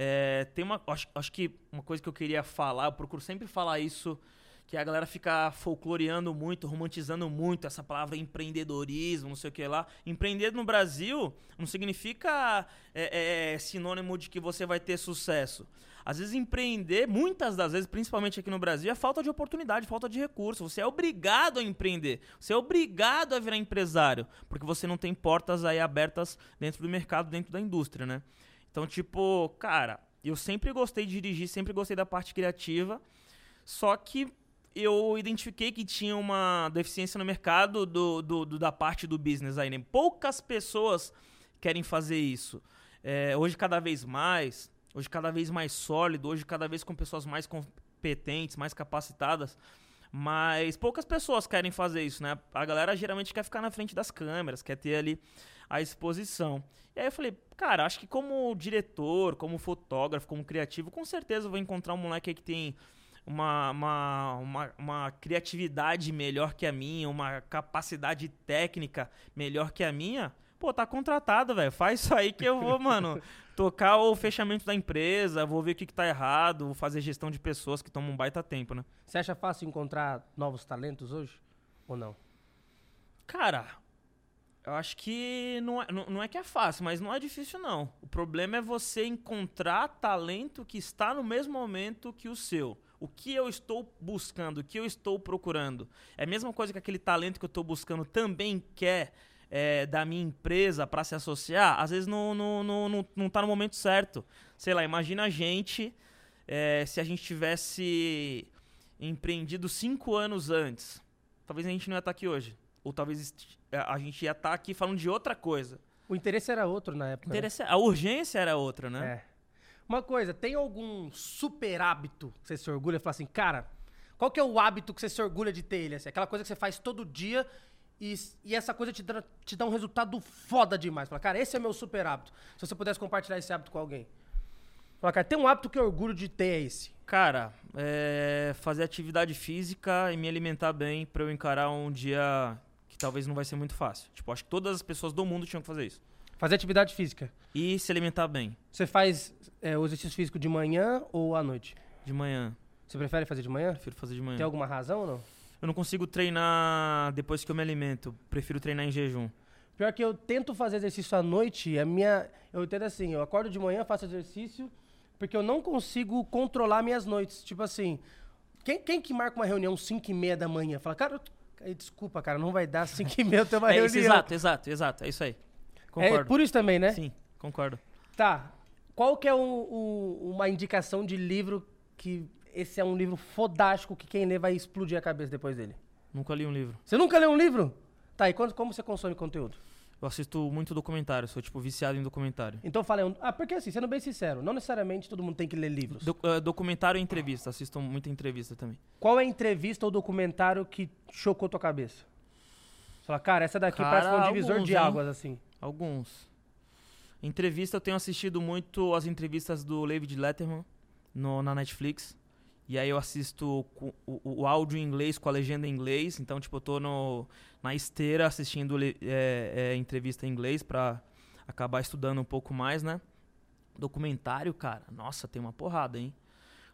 É, tem uma. Acho, acho que uma coisa que eu queria falar, eu procuro sempre falar isso, que a galera fica folcloreando muito, romantizando muito essa palavra empreendedorismo, não sei o que lá. Empreender no Brasil não significa é, é, sinônimo de que você vai ter sucesso. Às vezes empreender, muitas das vezes, principalmente aqui no Brasil, é falta de oportunidade, falta de recurso. Você é obrigado a empreender. Você é obrigado a virar empresário, porque você não tem portas aí abertas dentro do mercado, dentro da indústria, né? Então, tipo, cara, eu sempre gostei de dirigir, sempre gostei da parte criativa, só que eu identifiquei que tinha uma deficiência no mercado do, do- do- da parte do business aí, né? Poucas pessoas querem fazer isso. É, hoje, cada vez mais, hoje, cada vez mais sólido, hoje, cada vez com pessoas mais competentes, mais capacitadas, mas poucas pessoas querem fazer isso, né? A galera geralmente quer ficar na frente das câmeras, quer ter ali a exposição. E aí eu falei, cara, acho que como diretor, como fotógrafo, como criativo, com certeza eu vou encontrar um moleque que tem uma, uma, uma, uma criatividade melhor que a minha, uma capacidade técnica melhor que a minha. Pô, tá contratado, velho. Faz isso aí que eu vou, mano, tocar o fechamento da empresa, vou ver o que, que tá errado, vou fazer gestão de pessoas que tomam um baita tempo, né? Você acha fácil encontrar novos talentos hoje? Ou não? Cara, Eu acho que não é, não, é que é fácil, mas não é difícil, não. O problema é você encontrar talento que está no mesmo momento que o seu. O que eu estou buscando, o que eu estou procurando. É a mesma coisa que aquele talento que eu estou buscando também quer é, da minha empresa para se associar. Às vezes não, não, não, não, não tá no momento certo. Sei lá, imagina a gente é, se a gente tivesse empreendido cinco anos antes. Talvez a gente não ia estar aqui hoje. Ou talvez a gente ia estar aqui falando de outra coisa. O interesse era outro na época. né? Interesse- A urgência era outra, né? É. Uma coisa, tem algum super hábito que você se orgulha e fala assim, cara, qual que é o hábito que você se orgulha de ter ele? Assim, aquela coisa que você faz todo dia e, e essa coisa te dá, te dá um resultado foda demais. Fala, cara, esse é meu super hábito. Se você pudesse compartilhar esse hábito com alguém. Fala, cara, tem um hábito que eu orgulho de ter é esse. Cara, é, fazer atividade física e me alimentar bem pra eu encarar um dia que talvez não vai ser muito fácil. Tipo, acho que todas as pessoas do mundo tinham que fazer isso. Fazer atividade física. E se alimentar bem. Você faz é, o exercício físico de manhã ou à noite? De manhã. Você prefere fazer de manhã? Prefiro fazer de manhã. Tem alguma razão ou não? Eu não consigo treinar depois que eu me alimento. Prefiro treinar em jejum. Pior que eu tento fazer exercício à noite, a minha. Eu entendo assim, eu acordo de manhã, faço exercício, porque eu não consigo controlar minhas noites. Tipo assim, quem, quem que marca uma reunião 5 e meia da manhã? Fala, cara, desculpa, cara, não vai dar 5 e meia eu tenho uma É reunião. isso, exato, exato, exato. É isso aí. É Concordo. por isso também, né? Sim, concordo. Tá. Qual que é um- um- uma indicação de livro que esse é um livro fodástico que quem lê vai explodir a cabeça depois dele? Nunca li um livro. Você nunca leu um livro? Tá, e quando, como você consome conteúdo? Eu assisto muito documentário, sou tipo viciado em documentário. Então fala aí um... Ah, porque assim, sendo bem sincero, não necessariamente todo mundo tem que ler livros. Do- eh, documentário e entrevista, assisto muita entrevista também. Qual é a entrevista ou documentário que chocou tua cabeça? Você Fala, cara, essa daqui Cara, parece um divisor alguns, de hein? águas, assim. Alguns. Entrevista, eu tenho assistido muito as entrevistas do David Letterman no, na Netflix. E aí eu assisto com o, o áudio em inglês com a legenda em inglês. Então, tipo, eu tô no, na esteira assistindo é, é, entrevista em inglês pra acabar estudando um pouco mais, né? Documentário, cara, nossa, tem uma porrada, hein?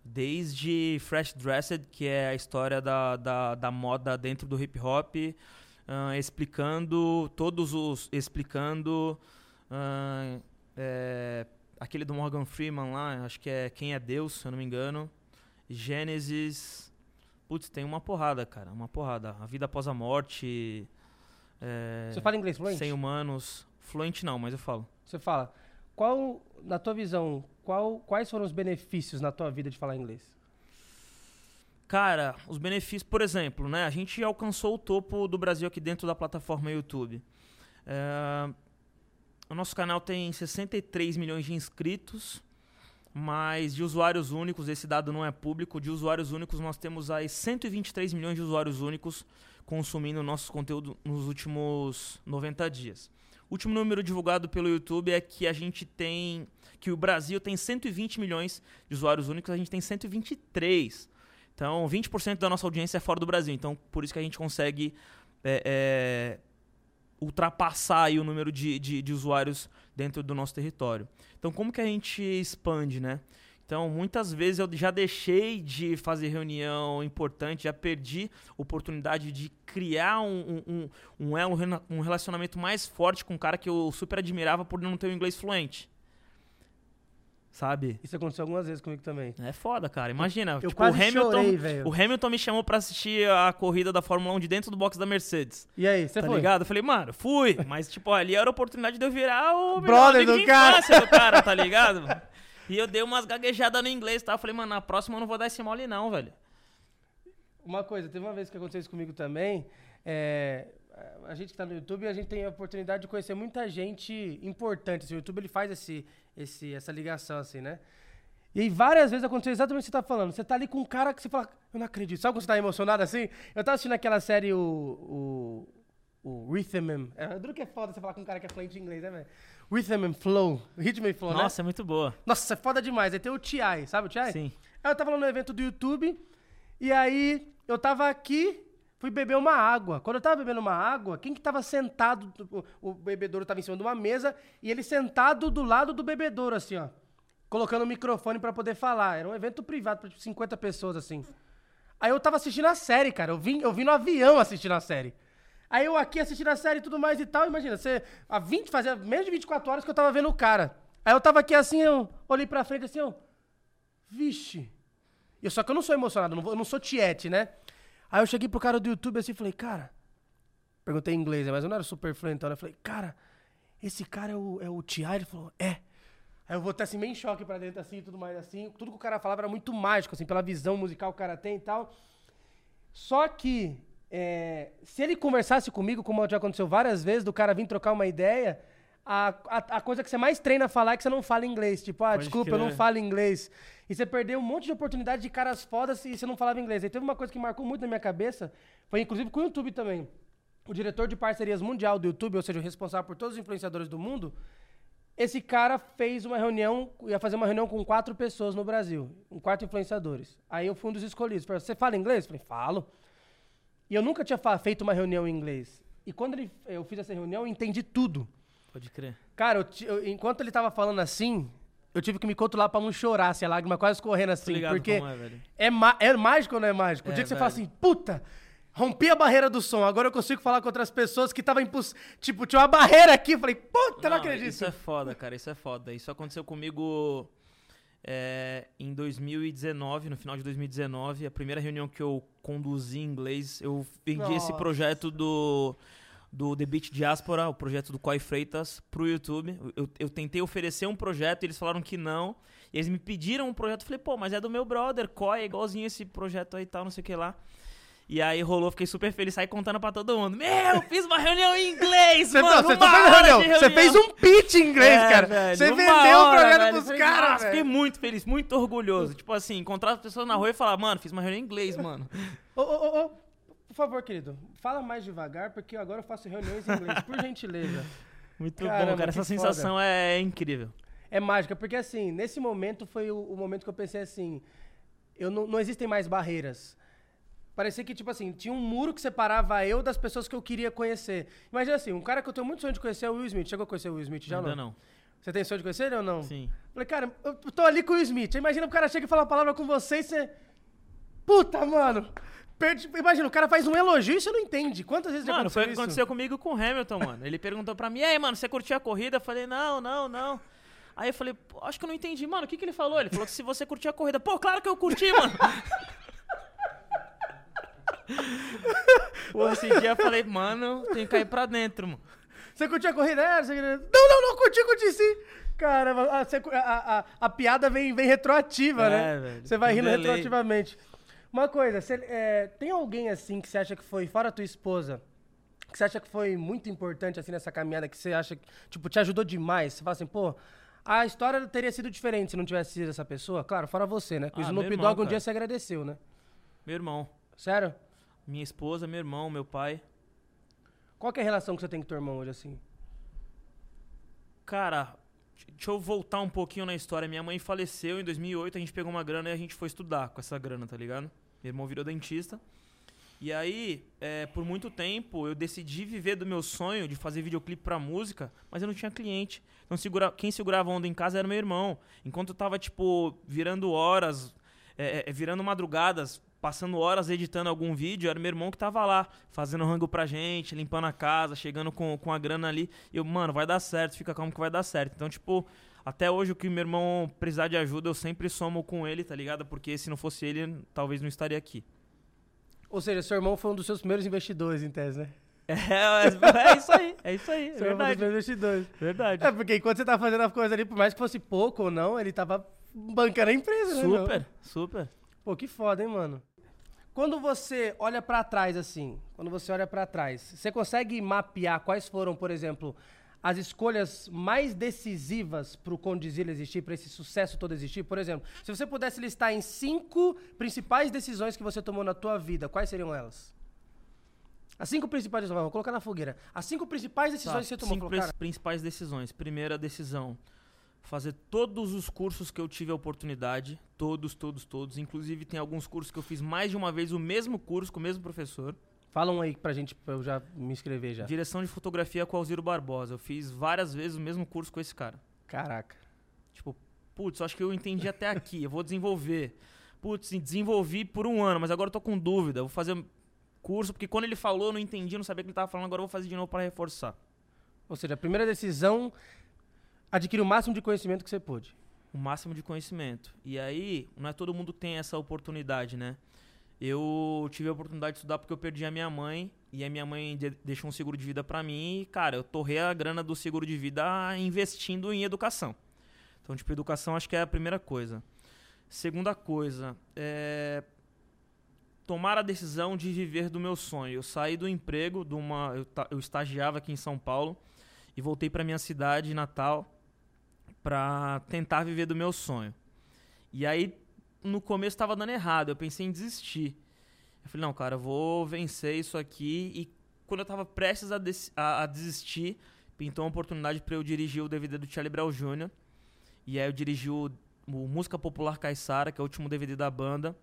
Desde Fresh Dressed, que é a história da, da, da moda dentro do hip hop, ah, explicando todos os. explicando ah, é, aquele do Morgan Freeman lá, acho que é Quem é Deus, se eu não me engano. Gênesis. Putz, tem uma porrada, cara, uma porrada. A vida após a morte. é, Você fala inglês fluente? Sem humanos. Fluente não, mas eu falo. Você fala. Qual, na tua visão, qual, quais foram os benefícios na tua vida de falar inglês? Cara, os benefícios, por exemplo, né? A gente alcançou o topo do Brasil aqui dentro da plataforma YouTube. É, o nosso canal tem 63 milhões de inscritos, mas de usuários únicos, esse dado não é público, de usuários únicos nós temos aí 123 milhões de usuários únicos consumindo nosso conteúdo nos últimos 90 dias. O último número divulgado pelo YouTube é que a gente tem que o Brasil tem 120 milhões de usuários únicos, a gente tem 123. Então, 20% da nossa audiência é fora do Brasil. Então, por isso que a gente consegue é, é, ultrapassar o número de, de, de usuários dentro do nosso território. Então, como que a gente expande, né? Então, muitas vezes eu já deixei de fazer reunião importante, já perdi oportunidade de criar um, um, um, elo, um relacionamento mais forte com um cara que eu super admirava por não ter o inglês fluente. Sabe? Isso aconteceu algumas vezes comigo também. É foda, cara. Imagina, Eu tipo, quase o Hamilton, chorei, velho. o Hamilton me chamou pra assistir a corrida da Fórmula 1 de dentro do box da Mercedes. E aí, você tá foi? ligado? Eu falei, mano, fui. Mas, tipo, ali era a oportunidade de eu virar o Brother do cara. do cara, tá ligado? E eu dei umas gaguejadas no inglês, tá? Eu falei, mano, na próxima eu não vou dar esse mole não, velho. Uma coisa, teve uma vez que aconteceu isso comigo também. é, a gente que tá no YouTube, a gente tem a oportunidade de conhecer muita gente importante. assim, o YouTube ele faz esse, esse, essa ligação, assim, né? E várias vezes aconteceu exatamente o que você tá falando. Você tá ali com um cara que você fala, eu não acredito. Sabe quando você tá emocionado assim? Eu tava assistindo aquela série, o. O, o Rhythm. É, duro que é foda você falar com um cara que é fluente em inglês, né, velho? Rhythm and Flow. Rhythm and Flow, né? Nossa, é muito boa. Nossa, é foda demais. Aí tem o T.I., sabe o T.I.? Sim. Aí eu tava lá no evento do YouTube, e aí eu tava aqui, fui beber uma água. Quando eu tava bebendo uma água, quem que tava sentado, o, bebedouro tava em cima de uma mesa, e ele sentado do lado do bebedouro, assim, ó. Colocando o microfone pra poder falar. Era um evento privado pra tipo, 50 pessoas, assim. Aí eu tava assistindo a série, cara. Eu vim, eu vim no avião assistindo a série. Aí eu aqui assistindo a série e tudo mais e tal, imagina, você, há 20, fazia menos de 24 horas que eu tava vendo o cara. Aí eu tava aqui assim, eu olhei pra frente assim, eu, vixe. Eu, só que eu não sou emocionado, eu não, vou- eu não sou tiete, né? Aí eu cheguei pro cara do YouTube assim e falei, cara, perguntei em inglês, né, mas eu não era super fluente, então, né? Eu falei, cara, esse cara é o, é o T.I.? Ele falou, é. Aí eu estar assim, meio em choque pra dentro, assim, e tudo mais assim. Tudo que o cara falava era muito mágico, assim, pela visão musical que o cara tem e tal. Só que, é, se ele conversasse comigo, como já aconteceu várias vezes, do cara vir trocar uma ideia, a, a, a coisa que você mais treina a falar é que você não fala inglês. Tipo, ah, Pode desculpa, eu não crer. falo inglês. E você perdeu um monte de oportunidade de caras fodas e você não falava inglês. Aí teve uma coisa que marcou muito na minha cabeça, foi inclusive com o YouTube também. O diretor de parcerias mundial do YouTube, ou seja, o responsável por todos os influenciadores do mundo, esse cara fez uma reunião, ia fazer uma reunião com quatro pessoas no Brasil, com quatro influenciadores. Aí eu fui um dos escolhidos. Falei, você fala inglês? Eu falei, falo. E eu nunca tinha feito uma reunião em inglês. E quando ele, eu fiz essa reunião, eu entendi tudo. Pode crer. Cara, eu eu- enquanto ele tava falando assim, eu tive que me controlar pra não chorar, assim, a lágrima quase correndo assim. ligado Porque é, é, é mágico ou não é mágico? O É, dia que você velho. fala assim, puta, rompi a barreira do som, agora eu consigo falar com outras pessoas que tava imposs... Tipo, tinha uma barreira aqui, eu falei, puta, não, acredito. Isso é foda, cara, isso é foda. Isso aconteceu comigo é, em 2019, no final de 2019. A primeira reunião que eu conduzi em inglês, eu vendi esse Nossa. projeto do, do The Beat Diaspora, o projeto do Coy Freitas, pro YouTube. Eu, eu tentei oferecer um projeto, eles falaram que não. E eles me pediram um projeto, eu falei, pô, mas é do meu brother, Coy, é igualzinho esse projeto aí e tal, não sei o que lá. E aí rolou, fiquei super feliz, saí contando pra todo mundo. Meu, fiz uma reunião em inglês, Você, mano, você, hora reunião. Você reunião. fez um pitch em inglês, É, cara. velho, você vendeu o hora, projeto velho. pros caras, fiquei velho. muito feliz, muito orgulhoso. Tipo assim, encontrar as pessoas na rua e falar, mano, fiz uma reunião em inglês, mano. Ô, ô, ô, ô, por favor, querido, fala mais devagar, porque agora eu faço reuniões em inglês, por gentileza. Muito Caramba, bom, cara. Essa sensação é incrível. É mágica, porque assim, nesse momento foi o, o momento que eu pensei assim, eu não, não existem mais barreiras. Parecia que, tipo assim, tinha um muro que separava eu das pessoas que eu queria conhecer. Imagina assim, um cara que eu tenho muito sonho de conhecer é o Will Smith. Chegou a conhecer o Will Smith já Ainda não? não. Você tem sonho de conhecer ele ou não? Sim. Falei, cara, eu tô ali com o Will Smith. Imagina o cara chega e fala uma palavra com você e você... Puta, mano! Imagina, o cara faz um elogio e você não entende. Quantas vezes já Mano, foi o que isso? aconteceu comigo com o Hamilton, mano. Ele perguntou pra mim, e aí, mano, você curtiu a corrida? Eu falei, não, não, não. Aí eu falei, "Pô, acho que eu não entendi, mano, o que, que ele falou? Ele falou que se você curtiu a corrida. Pô, claro que eu curti, mano. Pô, esse dia eu falei, mano, tem que cair pra dentro, mano. Você curtiu a corrida? É, você... Não, não, não, curti, curti sim. Cara, a, a- a- a piada vem, vem retroativa, É, né? velho, Você vai rindo delay. retroativamente. Uma coisa, você, é, tem alguém assim que você acha que foi, fora a tua esposa, que você acha que foi muito importante assim nessa caminhada, que você acha que, tipo, te ajudou demais? Você fala assim, pô, a história teria sido diferente se não tivesse sido essa pessoa? Claro, fora você, né? Que o Ah, Snoop meu irmão, Dogg um dia se agradeceu, né? Meu irmão, Sério? minha esposa, meu irmão, meu pai. Qual que é a relação que você tem com teu irmão hoje, assim? Cara, deixa eu voltar um pouquinho na história. Minha mãe faleceu em 2008, a gente pegou uma grana e a gente foi estudar com essa grana, tá ligado? Meu irmão virou dentista. E aí, é, por muito tempo, eu decidi viver do meu sonho de fazer videoclipe pra música, mas eu não tinha cliente. Então, segura, quem segurava onda em casa era meu irmão. Enquanto eu tava, tipo, virando horas, é, é, virando madrugadas, passando horas editando algum vídeo, era meu irmão que tava lá, fazendo rango pra gente, limpando a casa, chegando com, com a grana ali. E eu, mano, vai dar certo, fica calmo que vai dar certo. Então, tipo, até hoje o que meu irmão precisar de ajuda, eu sempre somo com ele, tá ligado? Porque se não fosse ele, talvez não estaria aqui. Ou seja, seu irmão foi um dos seus primeiros investidores, em tese, né? É, é, isso aí, é isso aí, é Seu irmão um dos verdade. investidores. Verdade. É, porque enquanto você tava fazendo a coisa ali, por mais que fosse pouco ou não, ele tava bancando a empresa, né? Super, super. Pô, que foda, hein, mano? Quando você olha pra trás, assim, quando você olha pra trás, você consegue mapear quais foram, por exemplo, as escolhas mais decisivas pro Condizila existir, pra esse sucesso todo existir? Por exemplo, se você pudesse listar em cinco principais decisões que você tomou na tua vida, quais seriam elas? As cinco principais decisões, vou colocar na fogueira. As cinco principais decisões Tá, que você tomou. cinco prin- principais decisões. Primeira decisão, fazer todos os cursos que eu tive a oportunidade, todos, todos, todos. Inclusive tem alguns cursos que eu fiz mais de uma vez o mesmo curso com o mesmo professor. Fala um aí pra gente, pra eu já me inscrever já. Direção de fotografia com Alziro Barbosa. Eu fiz várias vezes o mesmo curso com esse cara. Caraca. Tipo, putz, acho que eu entendi até aqui, eu vou desenvolver. Putz, desenvolvi por um ano, mas agora eu tô com dúvida. Vou fazer curso, porque quando ele falou, eu não entendi, não sabia o que ele tava falando, agora eu vou fazer de novo para reforçar. Ou seja, a primeira decisão, adquirir o máximo de conhecimento que você pôde. O máximo de conhecimento. E aí, não é todo mundo que tem essa oportunidade, né? Eu tive a oportunidade de estudar porque eu perdi a minha mãe e a minha mãe de deixou um seguro de vida para mim e, cara, eu torrei a grana do seguro de vida investindo em educação. Então, tipo, educação acho que é a primeira coisa. Segunda coisa, é tomar a decisão de viver do meu sonho. Eu saí do emprego, de uma, eu, eu estagiava aqui em São Paulo e voltei para minha cidade natal para tentar viver do meu sonho. E aí no começo estava dando errado, eu pensei em desistir. Eu falei, não, cara, eu vou vencer isso aqui. E quando eu estava prestes a, a, a, desistir, pintou uma oportunidade para eu dirigir o DVD do Charlie Brown Jr. E aí eu dirigi o, o Música Popular Caissara, que é o último DVD da banda.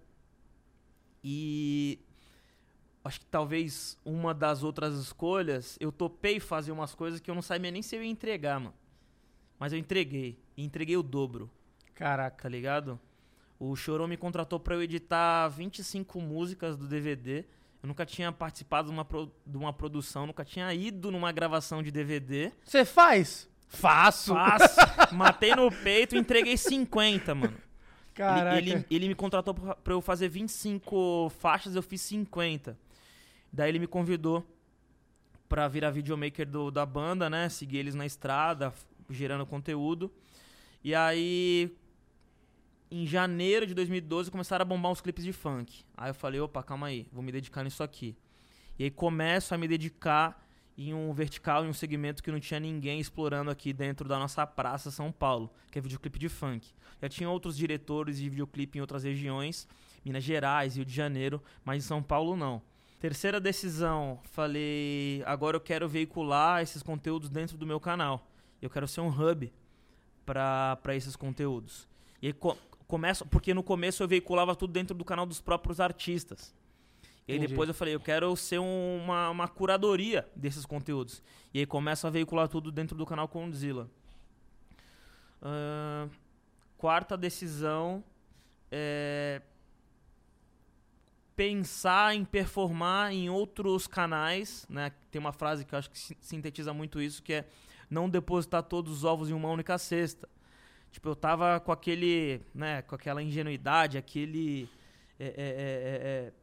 E acho que talvez uma das outras escolhas, eu topei fazer umas coisas que eu não sabia nem se eu ia entregar, mano. Mas eu entreguei. E entreguei o dobro. Caraca. Tá ligado? O Chorão me contratou para eu editar 25 músicas do DVD. Eu nunca tinha participado de uma, pro, de uma produção, nunca tinha ido numa gravação de DVD. Você faz? Faço. Faço. Matei no peito e entreguei 50, mano. Caraca. Ele, ele, ele me contratou pra eu fazer 25 faixas, eu fiz 50. Daí ele me convidou pra virar videomaker do, da banda, né? Seguir eles na estrada, gerando conteúdo. E aí, em janeiro de 2012 começaram a bombar uns clipes de funk. Aí eu falei, opa, calma aí, vou me dedicar nisso aqui. E aí começo a me dedicar em um vertical, em um segmento que não tinha ninguém explorando aqui dentro da nossa praça São Paulo, que é videoclipe de funk. Já tinha outros diretores de videoclipe em outras regiões, Minas Gerais, Rio de Janeiro, mas em São Paulo não. Terceira decisão, falei, agora eu quero veicular esses conteúdos dentro do meu canal. Eu quero ser um hub para esses conteúdos. E aí, começo, porque no começo eu veiculava tudo dentro do canal dos próprios artistas. E aí Entendi. depois eu falei, eu quero ser um, uma, uma curadoria desses conteúdos. E aí começo a veicular tudo dentro do canal Condzilla. Uh, quarta decisão é pensar em performar em outros canais, né? Tem uma frase que eu acho que sintetiza muito isso, que é não depositar todos os ovos em uma única cesta. Tipo, eu tava com aquele, né, com aquela ingenuidade, aquele. É, é, é, é,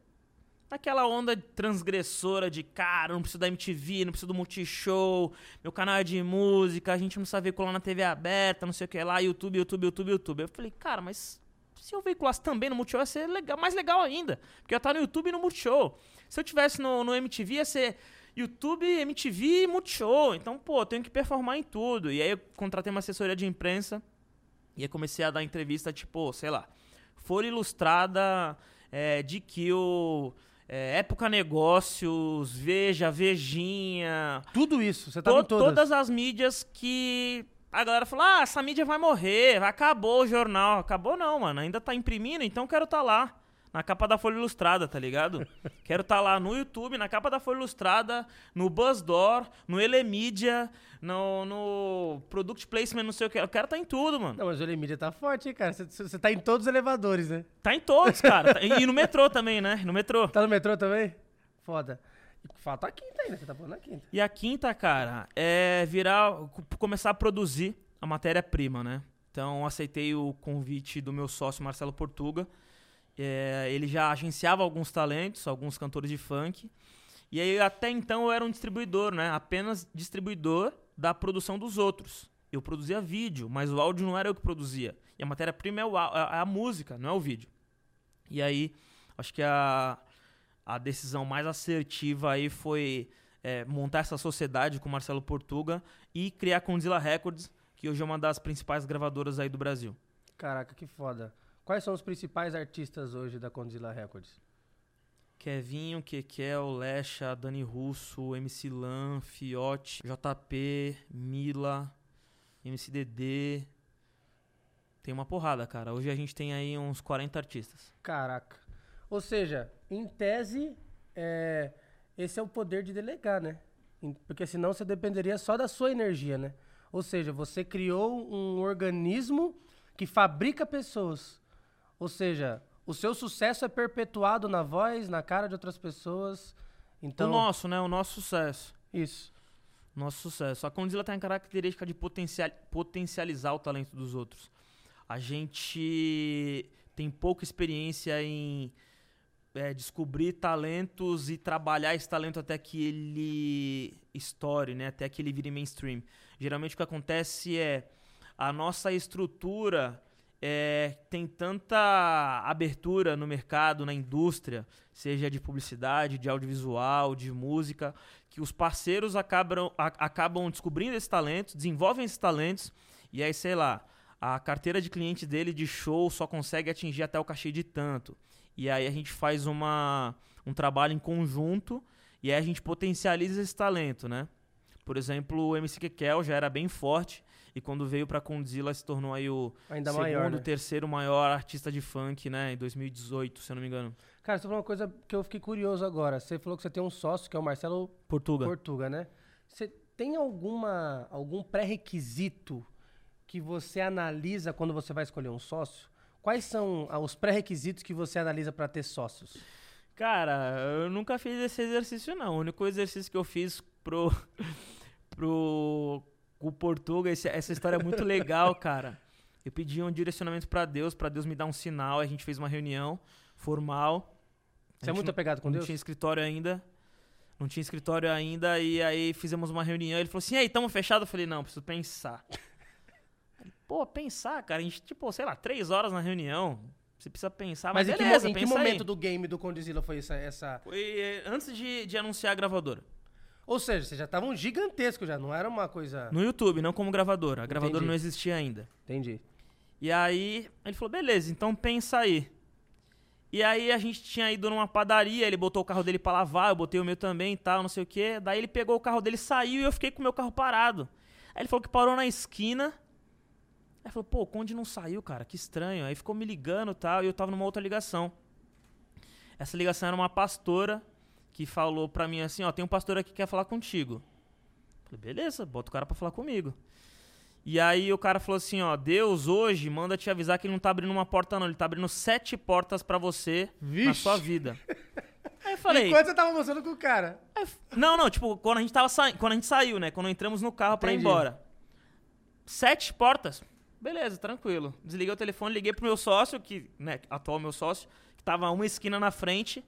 aquela onda transgressora de, cara, não preciso da MTV, não preciso do Multishow, meu canal é de música, a gente não precisa veicular na TV aberta, não sei o que lá, YouTube, YouTube, YouTube, YouTube. Eu falei, cara, mas se eu veiculasse também no Multishow ia ser legal, mais legal ainda, porque eu ia estar no YouTube e no Multishow. Se eu tivesse no, no MTV ia ser YouTube, MTV e Multishow. Então, pô, eu tenho que performar em tudo. E aí eu contratei uma assessoria de imprensa e aí comecei a dar entrevista, tipo, sei lá, Folha Ilustrada, é, de Kill, é, Época Negócios, Veja, Vejinha. Tudo isso, você tá to todas. Todas as mídias que a galera falou, ah, essa mídia vai morrer, acabou o jornal. Acabou não, mano, ainda tá imprimindo, então quero estar tá lá na capa da Folha Ilustrada, tá ligado? Quero estar tá lá no YouTube, na capa da Folha Ilustrada, no Buzzdoor, no Elemídia, no, no Product Placement, não sei o que. Quero estar tá em tudo, mano. Não, mas o Elemídia tá forte, hein, cara? Você tá em todos os elevadores, né? Tá em todos, cara. e no metrô também, né? No metrô. Tá no metrô também? Foda. Falta a quinta ainda, você tá falando a quinta. E a quinta, cara, é virar, começar a produzir a matéria-prima, né? Então, aceitei o convite do meu sócio Marcelo Portuga é, ele já agenciava alguns talentos, alguns cantores de funk. E aí até então eu era um distribuidor, né? Apenas distribuidor da produção dos outros. Eu produzia vídeo, mas o áudio não era eu que produzia. E a matéria-prima é, é a música, não é o vídeo. E aí, acho que a, a decisão mais assertiva aí foi é, montar essa sociedade com Marcelo Portuga e criar a Condzilla Records, que hoje é uma das principais gravadoras aí do Brasil. Caraca, que foda. Quais são os principais artistas hoje da Condzilla Records? Kevinho, Kekel, Lecha, Dani Russo, MC Lan, Fiote, JP, Mila, MCDD. Tem uma porrada, cara. Hoje a gente tem aí uns 40 artistas. Caraca. Ou seja, em tese, é, esse é o poder de delegar, né? Porque senão você dependeria só da sua energia, né? Ou seja, você criou um organismo que fabrica pessoas. Ou seja, o seu sucesso é perpetuado na voz, na cara de outras pessoas, Então, O nosso, né? O nosso sucesso. isso. Nosso sucesso. A Condzilla tem a característica de potencial, potencializar o talento dos outros. A gente tem pouca experiência em é, descobrir talentos e trabalhar esse talento até que ele estoure, né? Até que ele vire mainstream. Geralmente o que acontece é a nossa estrutura é, tem tanta abertura no mercado, na indústria, seja de publicidade, de audiovisual, de música, que os parceiros acabam, a- acabam descobrindo esses talentos, desenvolvem esses talentos, e aí, sei lá, a carteira de clientes dele de show só consegue atingir até o cachê de tanto. E aí a gente faz uma, um trabalho em conjunto e aí a gente potencializa esse talento, né? Por exemplo, o MC Kekel já era bem forte e quando veio pra Condzilla se tornou aí o Ainda segundo, maior, né? terceiro maior artista de funk, né? Em 2018, se eu não me engano. Cara, você falou uma coisa que eu fiquei curioso agora. Você falou que você tem um sócio, que é o Marcelo Portuga. Portuga, né? Você tem alguma algum pré-requisito que você analisa quando você vai escolher um sócio? Quais são ah, os pré-requisitos que você analisa para ter sócios? Cara, eu nunca fiz esse exercício, não. O único exercício que eu fiz pro. pro. O Portuga, esse- essa história é muito legal, cara. Eu pedi um direcionamento pra Deus, pra Deus me dar um sinal. A gente fez uma reunião formal. Você é muito não- apegado com não Deus? tinha escritório ainda. Não tinha escritório ainda. E aí fizemos uma reunião. Ele falou assim: e aí, tamo fechado? Eu falei: não, preciso pensar. Pô, pensar, cara. A gente, tipo, sei lá, três horas na reunião. Você precisa pensar. Mas, Mas em que, beleza, mo- em que pensa aí. momento do game do Condizila foi essa, essa... Foi eh, antes de, de anunciar a gravadora. Ou seja, vocês já estavam gigantescos já, não era uma coisa... No YouTube, não como gravadora. A gravadora Entendi. não existia ainda. Entendi. E aí ele falou, beleza, então pensa aí. E aí a gente tinha ido numa padaria, ele botou o carro dele pra lavar, eu botei o meu também e tal, não sei o quê. Daí ele pegou o carro dele, saiu e eu fiquei com o meu carro parado. Aí ele falou que parou na esquina. Aí falou, pô, o Conde não saiu, cara, que estranho. Aí ficou me ligando e tal, e eu tava numa outra ligação. Essa ligação era uma pastora que falou pra mim assim, ó, tem um pastor aqui que quer falar contigo. Falei, beleza, bota o cara pra falar comigo. E aí o cara falou assim, ó, Deus hoje manda te avisar que ele não tá abrindo uma porta não, ele tá abrindo sete portas pra você na Vixe. sua vida. Aí eu falei, Enquanto você tava mostrando com o cara. Aí Não, não, tipo, quando a gente tava saindo, quando a gente saiu, né? Quando entramos no carro pra ir embora. Sete portas. Beleza, tranquilo. Desliguei o telefone, liguei pro meu sócio, que, né, atual meu sócio, que tava uma esquina na frente.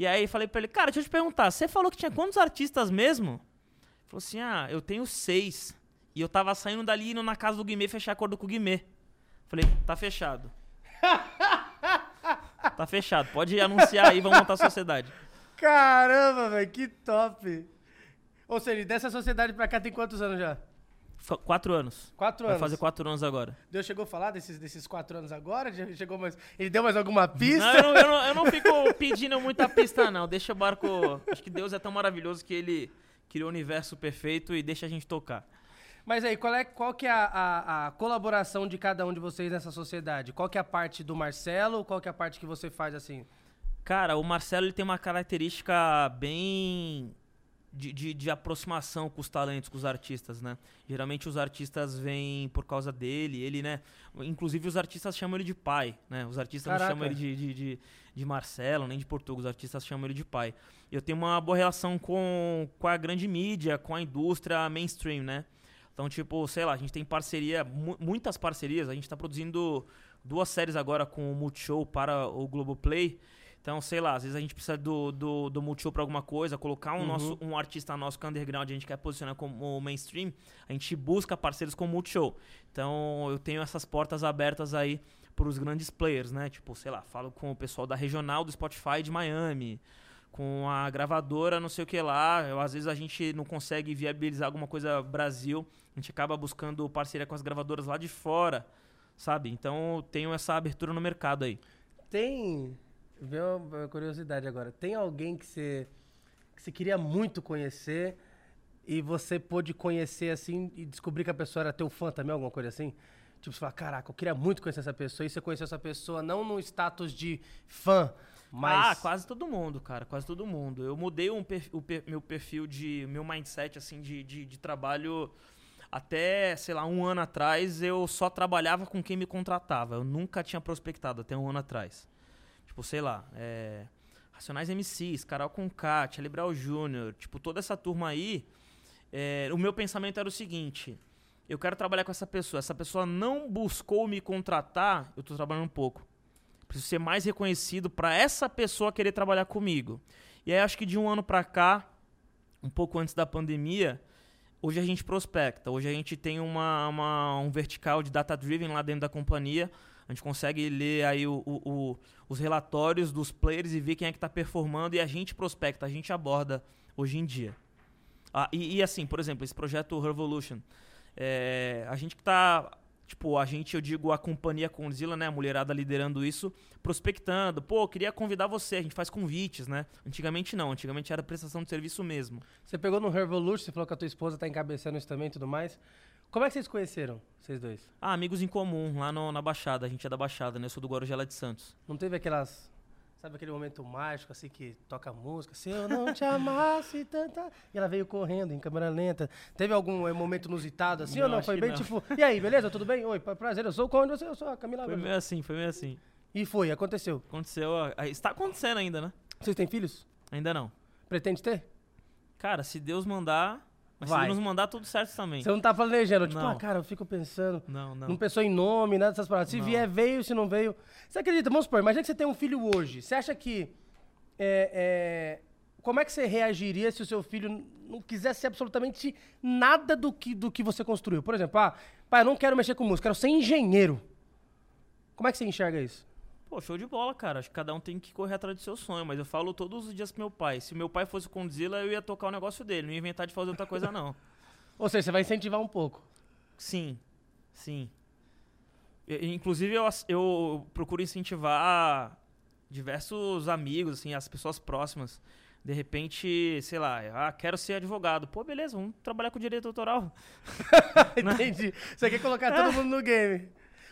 E aí falei pra ele, cara, deixa eu te perguntar, você falou que tinha quantos artistas mesmo? Ele falou assim, ah, eu tenho seis. E eu tava saindo dali e indo na casa do Guimê fechar acordo com o Guimê. Falei, tá fechado. tá fechado, pode anunciar aí, vamos montar a sociedade. Caramba, velho, que top. Ou seja, dessa sociedade pra cá tem quantos anos já? Quatro anos. Quatro Vai anos. fazer quatro anos agora. Deus chegou a falar desses, desses quatro anos agora? Chegou mais... Ele deu mais alguma pista? Não eu, não, eu, não, eu não fico pedindo muita pista, não. Deixa o barco. Acho que Deus é tão maravilhoso que ele criou o universo perfeito e deixa a gente tocar. Mas aí, qual, é, qual que é a, a- a colaboração de cada um de vocês nessa sociedade? Qual que é a parte do Marcelo? Qual que é a parte que você faz assim? Cara, o Marcelo ele tem uma característica bem. De, de, de aproximação com os talentos, com os artistas, né? Geralmente os artistas vêm por causa dele, ele, né? Inclusive os artistas chamam ele de pai, né? Os artistas Caraca. não chamam ele de, de, de, de Marcelo, nem de Portugal, os artistas chamam ele de pai. Eu tenho uma boa relação com, com a grande mídia, com a indústria mainstream, né? Então, tipo, sei lá, a gente tem parceria, mu- muitas parcerias. A gente tá produzindo duas séries agora com o Multishow para o Globoplay. Então, sei lá, às vezes a gente precisa do, do, do Multishow pra alguma coisa, colocar um, Uhum. nosso, um artista nosso que é underground, a gente quer posicionar como mainstream, a gente busca parceiros com o Multishow. Então, eu tenho essas portas abertas aí pros grandes players, né? Tipo, sei lá, falo com o pessoal da regional do Spotify de Miami, com a gravadora, não sei o que lá. Eu, às vezes a gente não consegue viabilizar alguma coisa Brasil, a gente acaba buscando parceria com as gravadoras lá de fora, sabe? Então, eu tenho essa abertura no mercado aí. Tem. Veio uma curiosidade agora. Tem alguém que você, que você queria muito conhecer e você pôde conhecer assim e descobrir que a pessoa era teu fã também, alguma coisa assim? Tipo, você fala, caraca, eu queria muito conhecer essa pessoa. E você conheceu essa pessoa não no status de fã, mas. Ah, quase todo mundo, cara, quase todo mundo. Eu mudei um perf- o per- meu perfil de. meu mindset, assim, de, de, de trabalho. Até, sei lá, um ano atrás eu só trabalhava com quem me contratava. Eu nunca tinha prospectado até um ano atrás. Tipo, sei lá, é, Racionais MCs, Carol Conká, Charlie Brown Jr., tipo, toda essa turma aí, é, o meu pensamento era o seguinte: eu quero trabalhar com essa pessoa. Essa pessoa não buscou me contratar, eu tô trabalhando um pouco. Preciso ser mais reconhecido para essa pessoa querer trabalhar comigo. E aí acho que de um ano para cá, um pouco antes da pandemia, hoje a gente prospecta. Hoje a gente tem uma, uma um vertical de data driven lá dentro da companhia. A gente consegue ler aí o, o, o, os relatórios dos players e ver quem é que está performando e a gente prospecta, a gente aborda hoje em dia. Ah, e, e, assim, por exemplo, esse projeto Revolution, é, a gente que está Tipo, a gente, eu digo, a companhia Conzilla, né? A mulherada liderando isso, prospectando. Pô, queria convidar você. A gente faz convites, né? Antigamente não. Antigamente era prestação de serviço mesmo. Você pegou no Revolution, você falou que a tua esposa tá encabeçando isso também e tudo mais. Como é que vocês conheceram, vocês dois? Ah, amigos em comum, lá no, na Baixada. A gente é da Baixada, né? Eu sou do Guarujá de Santos. Não teve aquelas Sabe aquele momento mágico, assim, que toca música? Se eu não te amasse tanta... E ela veio correndo em câmera lenta. Teve algum eh, momento inusitado, assim, ou não? Foi bem não. tipo... E aí, beleza? Tudo bem? Oi, prazer, eu sou o Conde, eu sou a Camila. Foi meio assim, foi meio assim. E foi, aconteceu? Aconteceu, está acontecendo ainda, né? Vocês têm filhos? Ainda não. Pretende ter? Cara, se Deus mandar, mas Vai. se nos mandar tudo certo também. Você não tá planejando, tipo, não. ah, cara, eu fico pensando. Não, não. Não pensou em nome, nada dessas paradas. Se não. vier, veio, se não veio. Você acredita? Vamos supor, imagina que você tem um filho hoje. Você acha que é, é, como é que você reagiria se o seu filho não quisesse absolutamente nada do que, do que você construiu? Por exemplo, ah, pai, eu não quero mexer com música, quero ser engenheiro. Como é que você enxerga isso? Pô, show de bola, cara. Acho que cada um tem que correr atrás do seu sonho. Mas eu falo todos os dias pro meu pai. Se meu pai fosse o Condzilla, eu ia tocar o negócio dele. Não ia inventar de fazer outra coisa, não. Ou seja, você vai incentivar um pouco. Sim, sim. inclusive, eu, eu procuro incentivar diversos amigos, assim, as pessoas próximas. De repente, sei lá, ah, quero ser advogado. Pô, beleza, vamos trabalhar com direito autoral. Entendi. Você quer colocar todo mundo no game.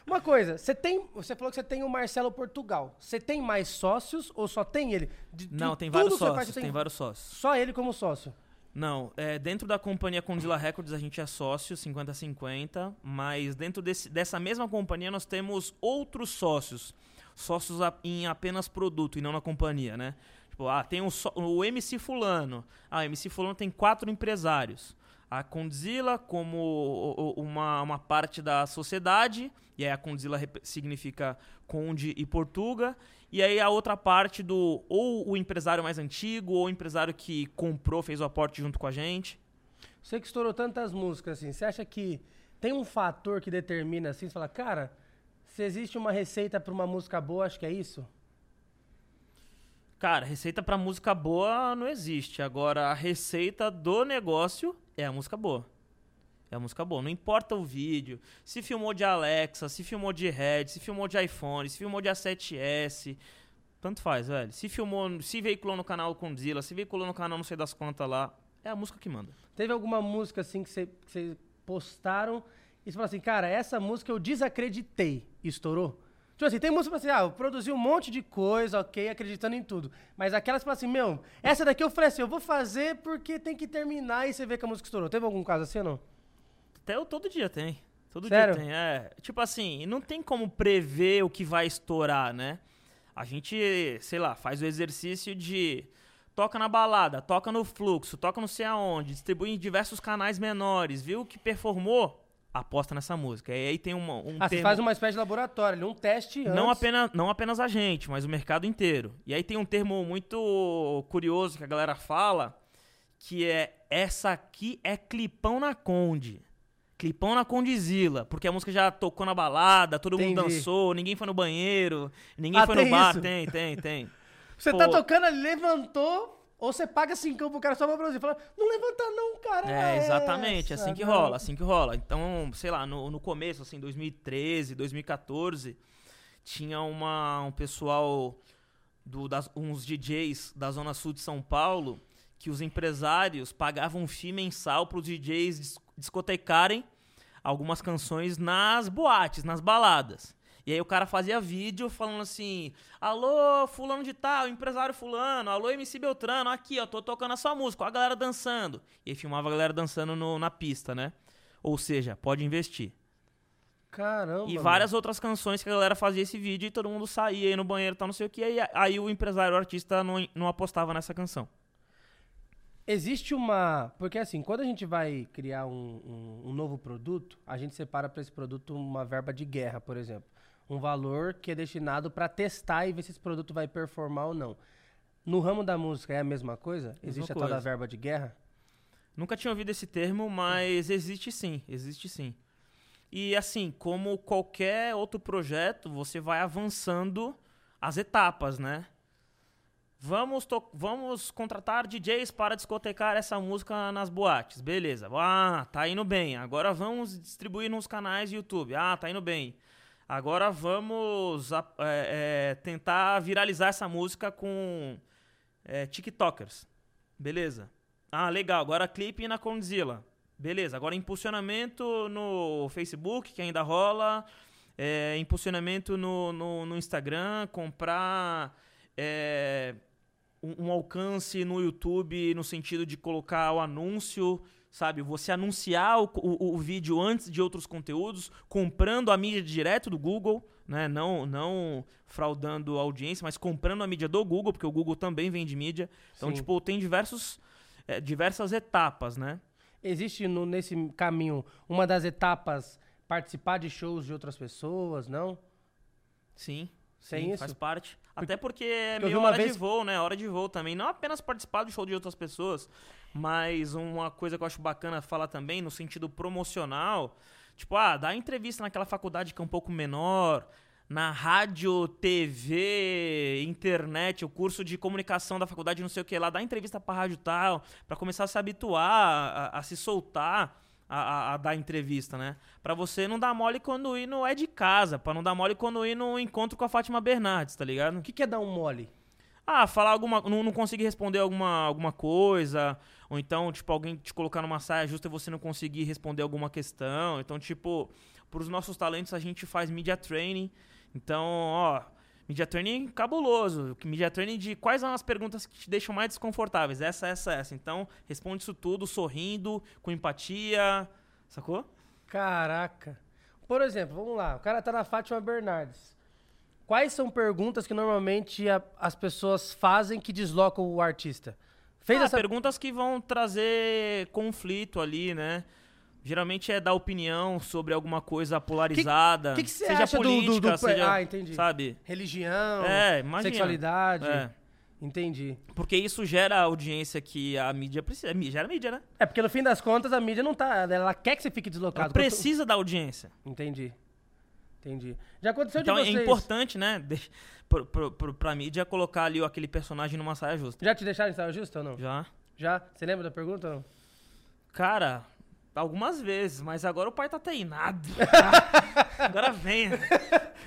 Uma coisa, você tem. Você falou que você tem o Marcelo Portugal. Você tem mais sócios ou só tem ele? De, Não, tem vários sócios. Faz, tem, tem, vários sócios. Só ele como sócio? Não, é, dentro da companhia Condzilla Records a gente é sócio, 50-50, mas dentro desse, dessa mesma companhia nós temos outros sócios sócios em apenas produto e não na companhia, né? Tipo, ah, tem um o MC fulano. Ah, o MC fulano tem quatro empresários. A Condzilla como uma, uma parte da sociedade, e aí a Condzilla significa Conde e Portuga, e aí a outra parte do ou o empresário mais antigo, ou o empresário que comprou, fez o aporte junto com a gente. Você que estourou tantas músicas assim, você acha que tem um fator que determina assim, você fala, cara, se existe uma receita para uma música boa, acho que é isso? Cara, receita para música boa não existe. Agora, a receita do negócio é a música boa. É a música boa. Não importa o vídeo. Se filmou de Alexa, se filmou de Red, se filmou de iPhone, se filmou de A7S. Tanto faz, velho. Se filmou, se veiculou no canal Condzilla, se veiculou no canal não sei das quantas lá. É a música que manda. Teve alguma música assim que vocês postaram e você fala assim, cara, essa música eu desacreditei. Estourou? Tipo assim, tem música assim, ah, eu produzi um monte de coisa, ok, acreditando em tudo. Mas aquelas que assim, meu, essa daqui eu falei assim, eu vou fazer porque tem que terminar e você vê que a música estourou. Teve algum caso assim ou não? Até eu, todo dia tem. Todo Sério? dia tem. É, tipo assim, não tem como prever o que vai estourar, né? A gente, sei lá, faz o exercício de toca na balada, toca no fluxo, toca não sei aonde, distribui em diversos canais menores, viu que performou, aposta nessa música. E aí tem uma, um ah, termo... você faz uma espécie de laboratório, um teste antes. Não apenas, não apenas a gente, mas o mercado inteiro. E aí tem um termo muito curioso que a galera fala, que é essa aqui é clipão na Conde. Clipão na Condizila, porque a música já tocou na balada, todo Entendi. mundo dançou, ninguém foi no banheiro, ninguém ah, foi no bar. Isso? Tem, tem, tem. Você tá Pô. tá tocando, levantou, ou você paga cincão pro cara só pra produzir. Fala, não levanta não, cara. É, exatamente. Essa, assim que não. rola, assim que rola. Então, sei lá, no, no começo, assim, 2013, 2014, tinha uma, um pessoal, do, das, uns DJs da Zona Sul de São Paulo, que os empresários pagavam um FII mensal pros DJs discotecarem algumas canções nas boates, nas baladas. E aí o cara fazia vídeo falando assim: Alô, fulano de tal, empresário fulano, alô, MC Beltrano, aqui, ó, tô tocando a sua música, ó, a galera dançando. E aí filmava a galera dançando no, na pista, né? Ou seja, pode investir. Caramba. E mano. várias outras canções que a galera fazia esse vídeo e todo mundo saía aí no banheiro e tal, não sei o que. Aí, aí o empresário, o artista, não, não apostava nessa canção. Existe uma. Porque assim, quando a gente vai criar um, um- um novo produto, a gente separa para esse produto uma verba de guerra, por exemplo. Um valor que é destinado para testar e ver se esse produto vai performar ou não. No ramo da música é a mesma coisa? Existe a tal da coisa. verba de guerra? Nunca tinha ouvido esse termo, mas existe sim, existe sim. E assim, como qualquer outro projeto, você vai avançando as etapas, né? Vamos, vamos contratar DJs para discotecar essa música nas boates. Beleza. Ah, tá indo bem. Agora vamos distribuir nos canais do YouTube. Ah, tá indo bem. Agora vamos a- é, é, tentar viralizar essa música com é, TikTokers. Beleza. Ah, legal. Agora clipe na Condzilla. Beleza. Agora impulsionamento no Facebook, que ainda rola. É, impulsionamento no, no, no Instagram. Comprar é, um, um alcance no YouTube no sentido de colocar o anúncio, sabe? Você anunciar o, o, o vídeo antes de outros conteúdos, comprando a mídia direto do Google, né? Não, não fraudando a audiência, mas comprando a mídia do Google, porque o Google também vende mídia. Então, Sim. tipo, tem diversos, é, diversas etapas, né? Existe no- nesse caminho uma das etapas participar de shows de outras pessoas, não? Sim. Sim, isso? faz parte. Até porque é meio hora vez- de voo, né? Hora de voo também. Não apenas participar do show de outras pessoas, mas uma coisa que eu acho bacana falar também, no sentido promocional, tipo, ah, dá entrevista naquela faculdade que é um pouco menor, na rádio, TV, internet, o curso de comunicação da faculdade, não sei o que lá, dá entrevista pra rádio tal, pra começar a se habituar, a, a se soltar. A, a- a dar entrevista, né? Pra você não dar mole quando ir no É de Casa, pra não dar mole quando ir no encontro com a Fátima Bernardes, tá ligado? O que, que é dar um mole? Ah, falar alguma. Não, não conseguir responder alguma, alguma coisa. Ou então, tipo, alguém te colocar numa saia justa e você não conseguir responder alguma questão. Então, tipo, pros nossos talentos a gente faz media training. Então, ó, media training cabuloso. Media training de quais são as perguntas que te deixam mais desconfortáveis. Essa, essa, essa. Então, responde isso tudo sorrindo, com empatia. Sacou? Caraca. Por exemplo, vamos lá. O cara tá na Fátima Bernardes. Quais são perguntas que normalmente a- as pessoas fazem que deslocam o artista? Fez ah, essa perguntas que vão trazer conflito ali, né? Geralmente é dar opinião sobre alguma coisa polarizada. O que que você seja acha do- do- política, do- seja, Ah, entendi. sabe? religião, É, imagina. sexualidade. É, Entendi. porque isso gera audiência que a mídia precisa. é, Gera mídia, né? É porque no fim das contas a mídia não tá. Ela quer que você fique Ela deslocado. precisa da audiência. Entendi. Entendi. Já aconteceu Então de é vocês. importante, né? De, pro, pro, pro, pra mídia colocar ali aquele personagem numa saia justa. Já te deixaram em saia justa ou não? Já. Já? Você lembra da pergunta ou não? Cara, algumas vezes, mas agora o pai tá treinado. agora vem.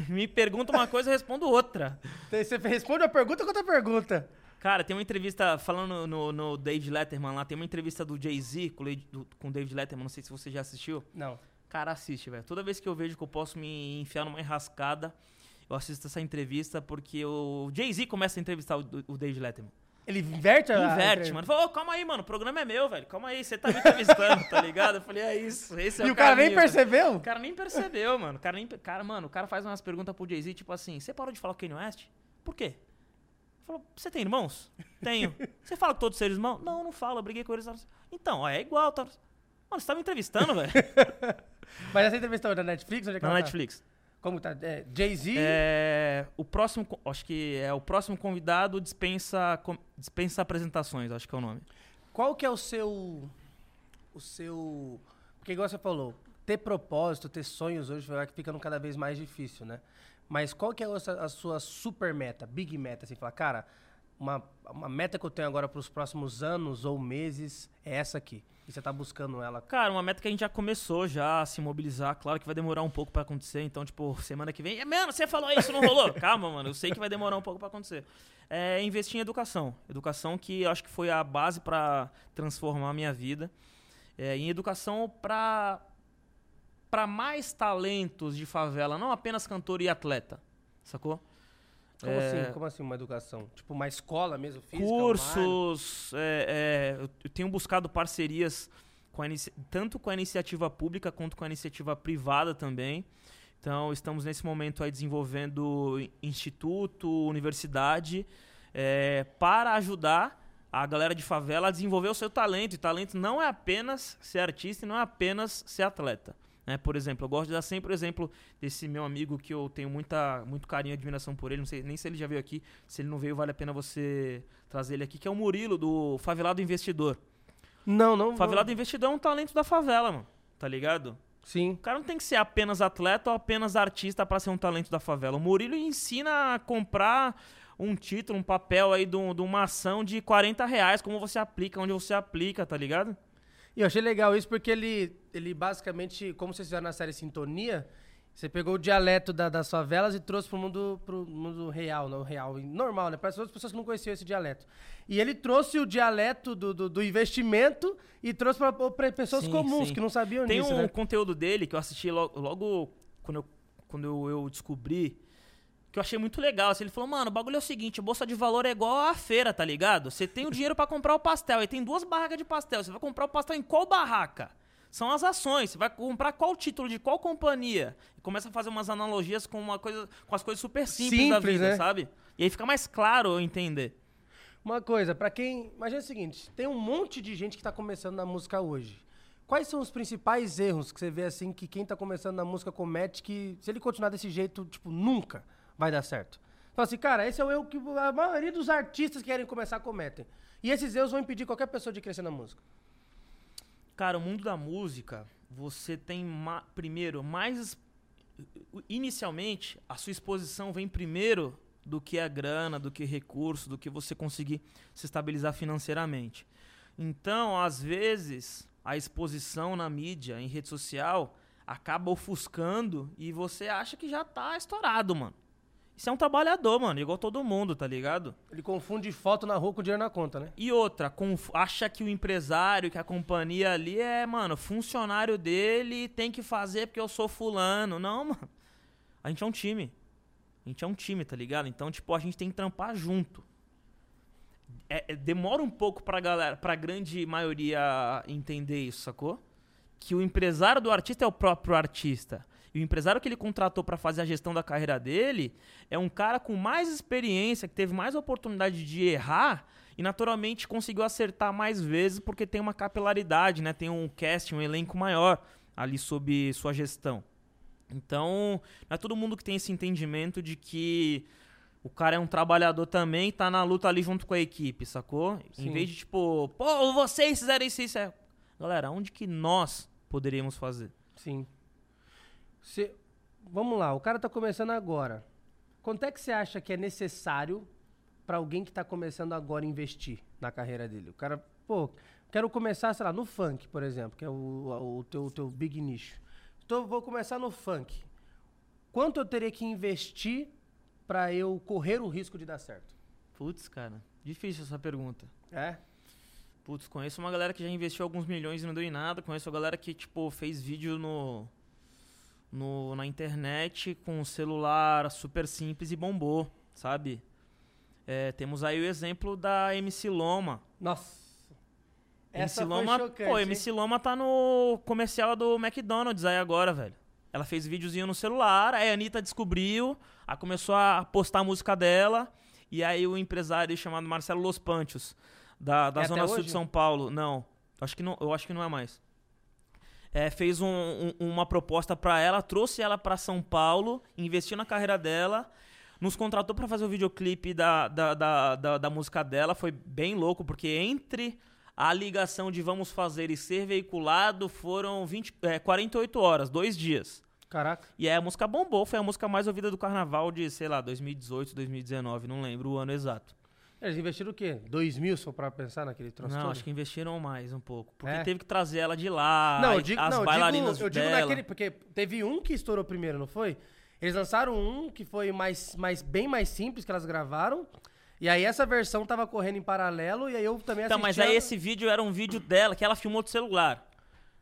Me pergunta uma coisa, eu respondo outra. Você responde uma pergunta com outra pergunta. Cara, tem uma entrevista, falando no, no David Letterman lá, tem uma entrevista do Jay-Z com o David Letterman, não sei se você já assistiu. Não. Cara, assiste, velho. Toda vez que eu vejo que eu posso me enfiar numa enrascada, eu assisto essa entrevista porque o Jay-Z começa a entrevistar o, o David Letterman. Ele inverte a. Inverte, mano. Falou, "Ô, calma aí, mano, o programa é meu, velho. Calma aí, você tá me entrevistando, tá ligado? Eu falei, é isso, esse é E o o cara nem caminho, velho." percebeu? O cara nem percebeu, mano. O cara, nem, cara, mano, o cara faz umas perguntas pro Jay-Z, tipo assim, você parou de falar o Kanye West? Por quê? Falou, você tem irmãos? Tenho. Você fala com todos os seus irmãos? Não, não falo, eu briguei com eles. Então, ó, é igual, tá? Mano, você tá me entrevistando, velho? Mas essa entrevista é da Netflix? Onde é que Na ela tá? Como tá? É, Jay-Z? É, o próximo, acho que é o próximo convidado dispensa, dispensa apresentações, acho que é o nome. Qual que é o seu. O seu. Porque, igual você falou, ter propósito, ter sonhos hoje vai ficando cada vez mais difícil, né? Mas qual que é a sua- a sua super meta, big meta? Assim, falar, cara, uma, uma meta que eu tenho agora para os próximos anos ou meses é essa aqui. Você tá buscando ela. Cara, uma meta que a gente já começou já a se mobilizar. Claro que vai demorar um pouco pra acontecer. Então, tipo, semana que vem. "É, Mano, você falou isso, não rolou? Calma, mano. Eu sei que vai demorar um pouco pra acontecer. É investir em educação. Educação que eu acho que foi a base pra transformar a minha vida. É, em educação pra, pra mais talentos de favela, não apenas cantor e atleta. Sacou? Como É. assim? Como assim uma educação? Tipo uma escola mesmo, física? cursos. é, é, eu- tenho buscado parcerias com tanto com a iniciativa pública quanto com a iniciativa privada também. Então, estamos nesse momento aí desenvolvendo instituto, universidade, é, para ajudar a galera de favela a desenvolver o seu talento. E talento não é apenas ser artista e não é apenas ser atleta. Né? Por exemplo, eu gosto de dar sempre o exemplo desse meu amigo que eu tenho muita, muito carinho e admiração por ele. Não sei nem se ele já veio aqui. Se ele não veio, vale a pena você trazer ele aqui, que é o Murilo, do Favelado Investidor. Não, não. Favelado não. Investidor é um talento da favela, mano. Tá ligado? Sim. O cara não tem que ser apenas atleta ou apenas artista para ser um talento da favela. O Murilo ensina a comprar um título, um papel aí de, de uma ação de 40 reais, como você aplica, onde você aplica, tá ligado? E eu achei legal isso porque ele, ele basicamente, como vocês fizeram na série Sintonia, você pegou o dialeto da, das favelas e trouxe pro mundo, pro mundo real, não real, normal, né? Para as outras pessoas que não conheciam esse dialeto. E ele trouxe o dialeto do, do, do investimento e trouxe para pessoas sim, comuns sim. que não sabiam Tem disso. Tem um né? conteúdo dele que eu assisti logo, logo quando, eu, quando eu, eu descobri que eu achei muito legal. Assim, ele falou, mano, o bagulho é o seguinte, bolsa de valor é igual à feira, tá ligado? Você tem o dinheiro para comprar o pastel, aí tem duas barracas de pastel. Você vai comprar o pastel em qual barraca? são as ações. Você vai comprar qual título de qual companhia. E começa a fazer umas analogias com, uma coisa, com as coisas super simples, simples da vida, né? sabe? E aí fica mais claro eu entender. Uma coisa, para quem. Imagina o seguinte: tem um monte de gente que tá começando na música hoje. Quais são os principais erros que você vê assim que quem tá começando na música comete que, se ele continuar desse jeito, tipo, nunca vai dar certo? Fala assim, cara, esse é o erro que a maioria dos artistas que querem começar cometem. E esses erros vão impedir qualquer pessoa de crescer na música. Cara, o mundo da música, você tem ma primeiro mais inicialmente a sua exposição vem primeiro do que a grana, do que recurso, do que você conseguir se estabilizar financeiramente. Então, às vezes, a exposição na mídia, em rede social, acaba ofuscando e você acha que já tá estourado, mano. Isso é um trabalhador, mano, igual todo mundo, tá ligado? Ele confunde foto na rua com dinheiro na conta, né? E outra, acha que o empresário, que a companhia ali é, mano, funcionário dele, tem que fazer porque eu sou fulano. Não, mano. A gente é um time. A gente é um time, tá ligado? Então, tipo, a gente tem que trampar junto. É, é, demora um pouco pra galera, pra grande maioria entender isso, sacou? Que o empresário do artista é o próprio artista. E o empresário que ele contratou para fazer a gestão da carreira dele é um cara com mais experiência, que teve mais oportunidade de errar e naturalmente conseguiu acertar mais vezes porque tem uma capilaridade, né? Tem um cast, um elenco maior ali sob sua gestão. Então, não é todo mundo que tem esse entendimento de que o cara é um trabalhador também, tá na luta ali junto com a equipe, sacou? Sim. Em vez de tipo, pô, vocês fizeram isso, isso é. Galera, onde que nós poderíamos fazer? Sim. Vamos lá, o cara está começando agora. Quanto é que você acha que é necessário para alguém que está começando agora a investir na carreira dele? O cara, pô, quero começar, sei lá, no funk, por exemplo, que é o, o, teu, o teu big nicho. Então, vou começar no funk. Quanto eu teria que investir para eu correr o risco de dar certo? Putz, cara, difícil essa pergunta. É? Putz, conheço uma galera que já investiu alguns milhões e não deu em nada. Conheço uma galera que, tipo, fez vídeo no no, na internet com um celular super simples e bombou, sabe? É, temos aí o exemplo da MC Loma. Nossa. MC Loma, chocante, pô, MC Loma tá no comercial do McDonald's aí agora, velho. Ela fez videozinho no celular, aí a Anitta descobriu, aí começou a postar a música dela, e aí o empresário chamado Marcelo Los Panchos, da, da é Zona Sul de São Paulo, não, acho que não, eu acho que não é mais é, fez um, um, uma proposta para ela, trouxe ela para São Paulo, investiu na carreira dela, nos contratou para fazer o videoclipe da, da, da, da, da música dela. Foi bem louco, porque entre a ligação de vamos fazer e ser veiculado foram 20, é, 48 horas, dois dias. Caraca. E aí a música bombou, foi a música mais ouvida do carnaval de, sei lá, 2018, 2019, não lembro o ano exato. Eles investiram o quê? 2 mil só pra pensar naquele troço Não, todo? acho que investiram mais um pouco. Porque é? teve que trazer ela de lá, não, eu digo, as não, bailarinas eu digo, eu digo naquele... Porque teve um que estourou primeiro, não foi? Eles lançaram um que foi mais, mais, bem mais simples, que elas gravaram. E aí essa versão tava correndo em paralelo e aí eu também Então, mas aí esse vídeo era um vídeo dela que ela filmou do celular.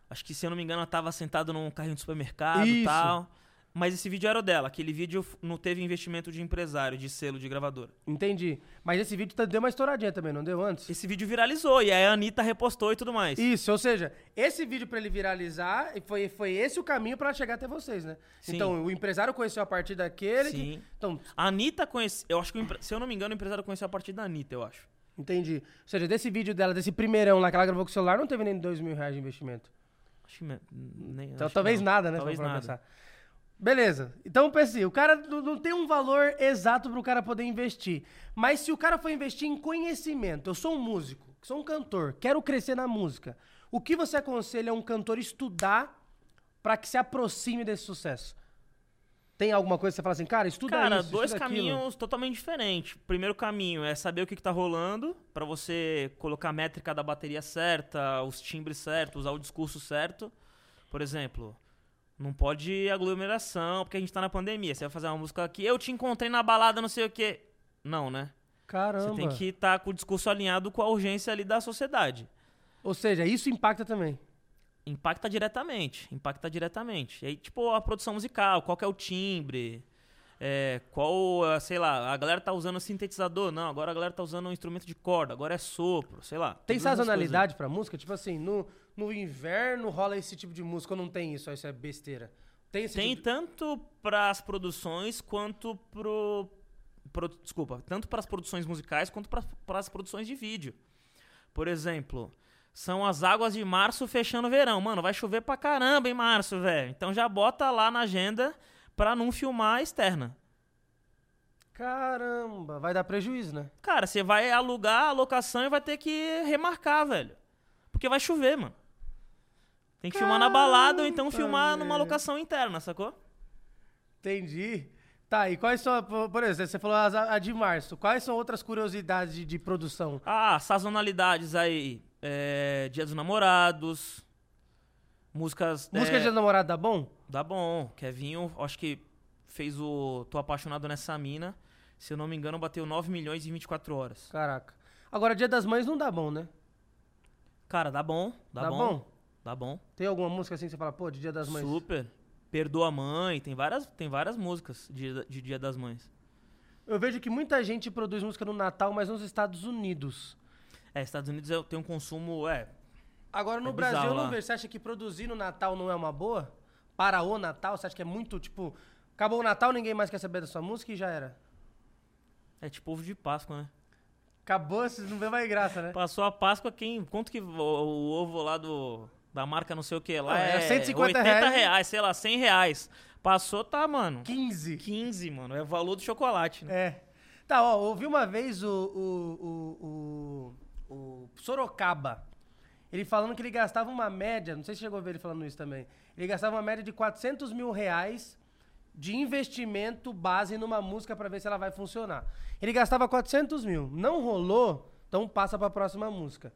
Acho que, se eu não me engano, ela tava sentada num carrinho de supermercado e tal. Mas esse vídeo era o dela. Aquele vídeo não teve investimento de empresário, de selo, de gravadora. Entendi. Mas esse vídeo tá- deu uma estouradinha também, não deu antes? Esse vídeo viralizou e aí a Anitta repostou e tudo mais. Isso, ou seja, esse vídeo pra ele viralizar, foi, foi esse o caminho pra chegar até vocês, né? Sim. Então, o empresário conheceu a partir daquele. que- Sim. Então, A Anitta conhece. Eu acho que, empre- se eu não me engano, o empresário conheceu a partir da Anitta, eu acho. entendi. Ou seja, desse vídeo dela, desse primeirão lá que ela gravou com o celular, não teve nem dois mil reais de investimento. Acho que nem. Então, acho que talvez não. nada, né? Talvez nada. pensar. Beleza. Então, pense assim, o cara não, tem um valor exato pro cara poder investir. Mas se o cara for investir em conhecimento, eu sou um músico, sou um cantor, quero crescer na música. O que você aconselha um cantor estudar pra que se aproxime desse sucesso? Tem alguma coisa que você fala assim, cara, estuda Cara, isso, dois estuda aquilo. caminhos totalmente diferentes. O primeiro caminho é saber o que, que tá rolando, pra você colocar a métrica da bateria certa, os timbres certos, usar o discurso certo. Por exemplo, não pode aglomeração, porque a gente tá na pandemia. Você vai fazer uma música aqui, eu te encontrei na balada, não sei o quê. Não, né? Caramba. Você tem que estar com o discurso alinhado com a urgência ali da sociedade. Ou seja, isso impacta também. Impacta diretamente, impacta diretamente. E aí, tipo, a produção musical, qual que é o timbre, é, qual, ah, sei lá, a galera tá usando sintetizador, não, agora a galera tá usando um instrumento de corda, agora é sopro, sei lá. Tem sazonalidade pra música? Tipo assim, no, no inverno rola esse tipo de música ou não tem isso? Isso é besteira. Tem esse Tem tipo de... tanto pras produções quanto pro, pro desculpa, tanto para as produções musicais quanto para as produções de vídeo. Por exemplo, são as águas de março fechando o verão. Mano, vai chover pra caramba em março, velho. Então já bota lá na agenda pra não filmar a externa. Caramba, vai dar prejuízo, né? Cara, você vai alugar a locação e vai ter que remarcar, velho. Porque vai chover, mano. Tem que filmar na balada ou então Caramba, filmar numa locação interna, sacou? Entendi. Tá, e quais são, por exemplo, você falou a de março. Quais são outras curiosidades de, de produção? Ah, sazonalidades aí. É, Dia dos Namorados. Músicas. Música é, de namorado dá bom? Dá bom. Kevinho, acho que fez o Tô Apaixonado Nessa Mina. Se eu não me engano, bateu 9 milhões em 24 horas. Caraca. Agora, dia das mães não dá bom, né? Cara, dá bom. Dá, Dá bom. bom? Dá bom. Tem alguma música assim que você fala, pô, de dia das mães? Super. Perdoa a Mãe. Tem várias, tem várias músicas de, de Dia das Mães. Eu vejo que muita gente produz música no Natal, mas nos Estados Unidos. É, Estados Unidos é- tem um consumo. É, Agora, no É Brasil, não vejo. Você acha que produzir no Natal não é uma boa? Para o Natal? Você acha que é muito, tipo... Acabou o Natal, ninguém mais quer saber da sua música e já era. é tipo ovo de Páscoa, né? Acabou, vocês não vê mais graça, né? Passou a Páscoa, quem. Quanto que o, o ovo lá do. Da marca não sei o que lá Ah, é é, 150 80 reais. sei lá, 100 reais. Passou, tá, mano. 15. 15, mano. É o valor do chocolate, né? É. Tá, ó, ouvi uma vez o, o, o, o, Sorocaba. Ele falando que ele gastava uma média, não sei se chegou a ver ele falando isso também. Ele gastava uma média de 400 mil reais de investimento base numa música pra ver se ela vai funcionar. Ele gastava 400 mil. Não rolou, então passa pra próxima música.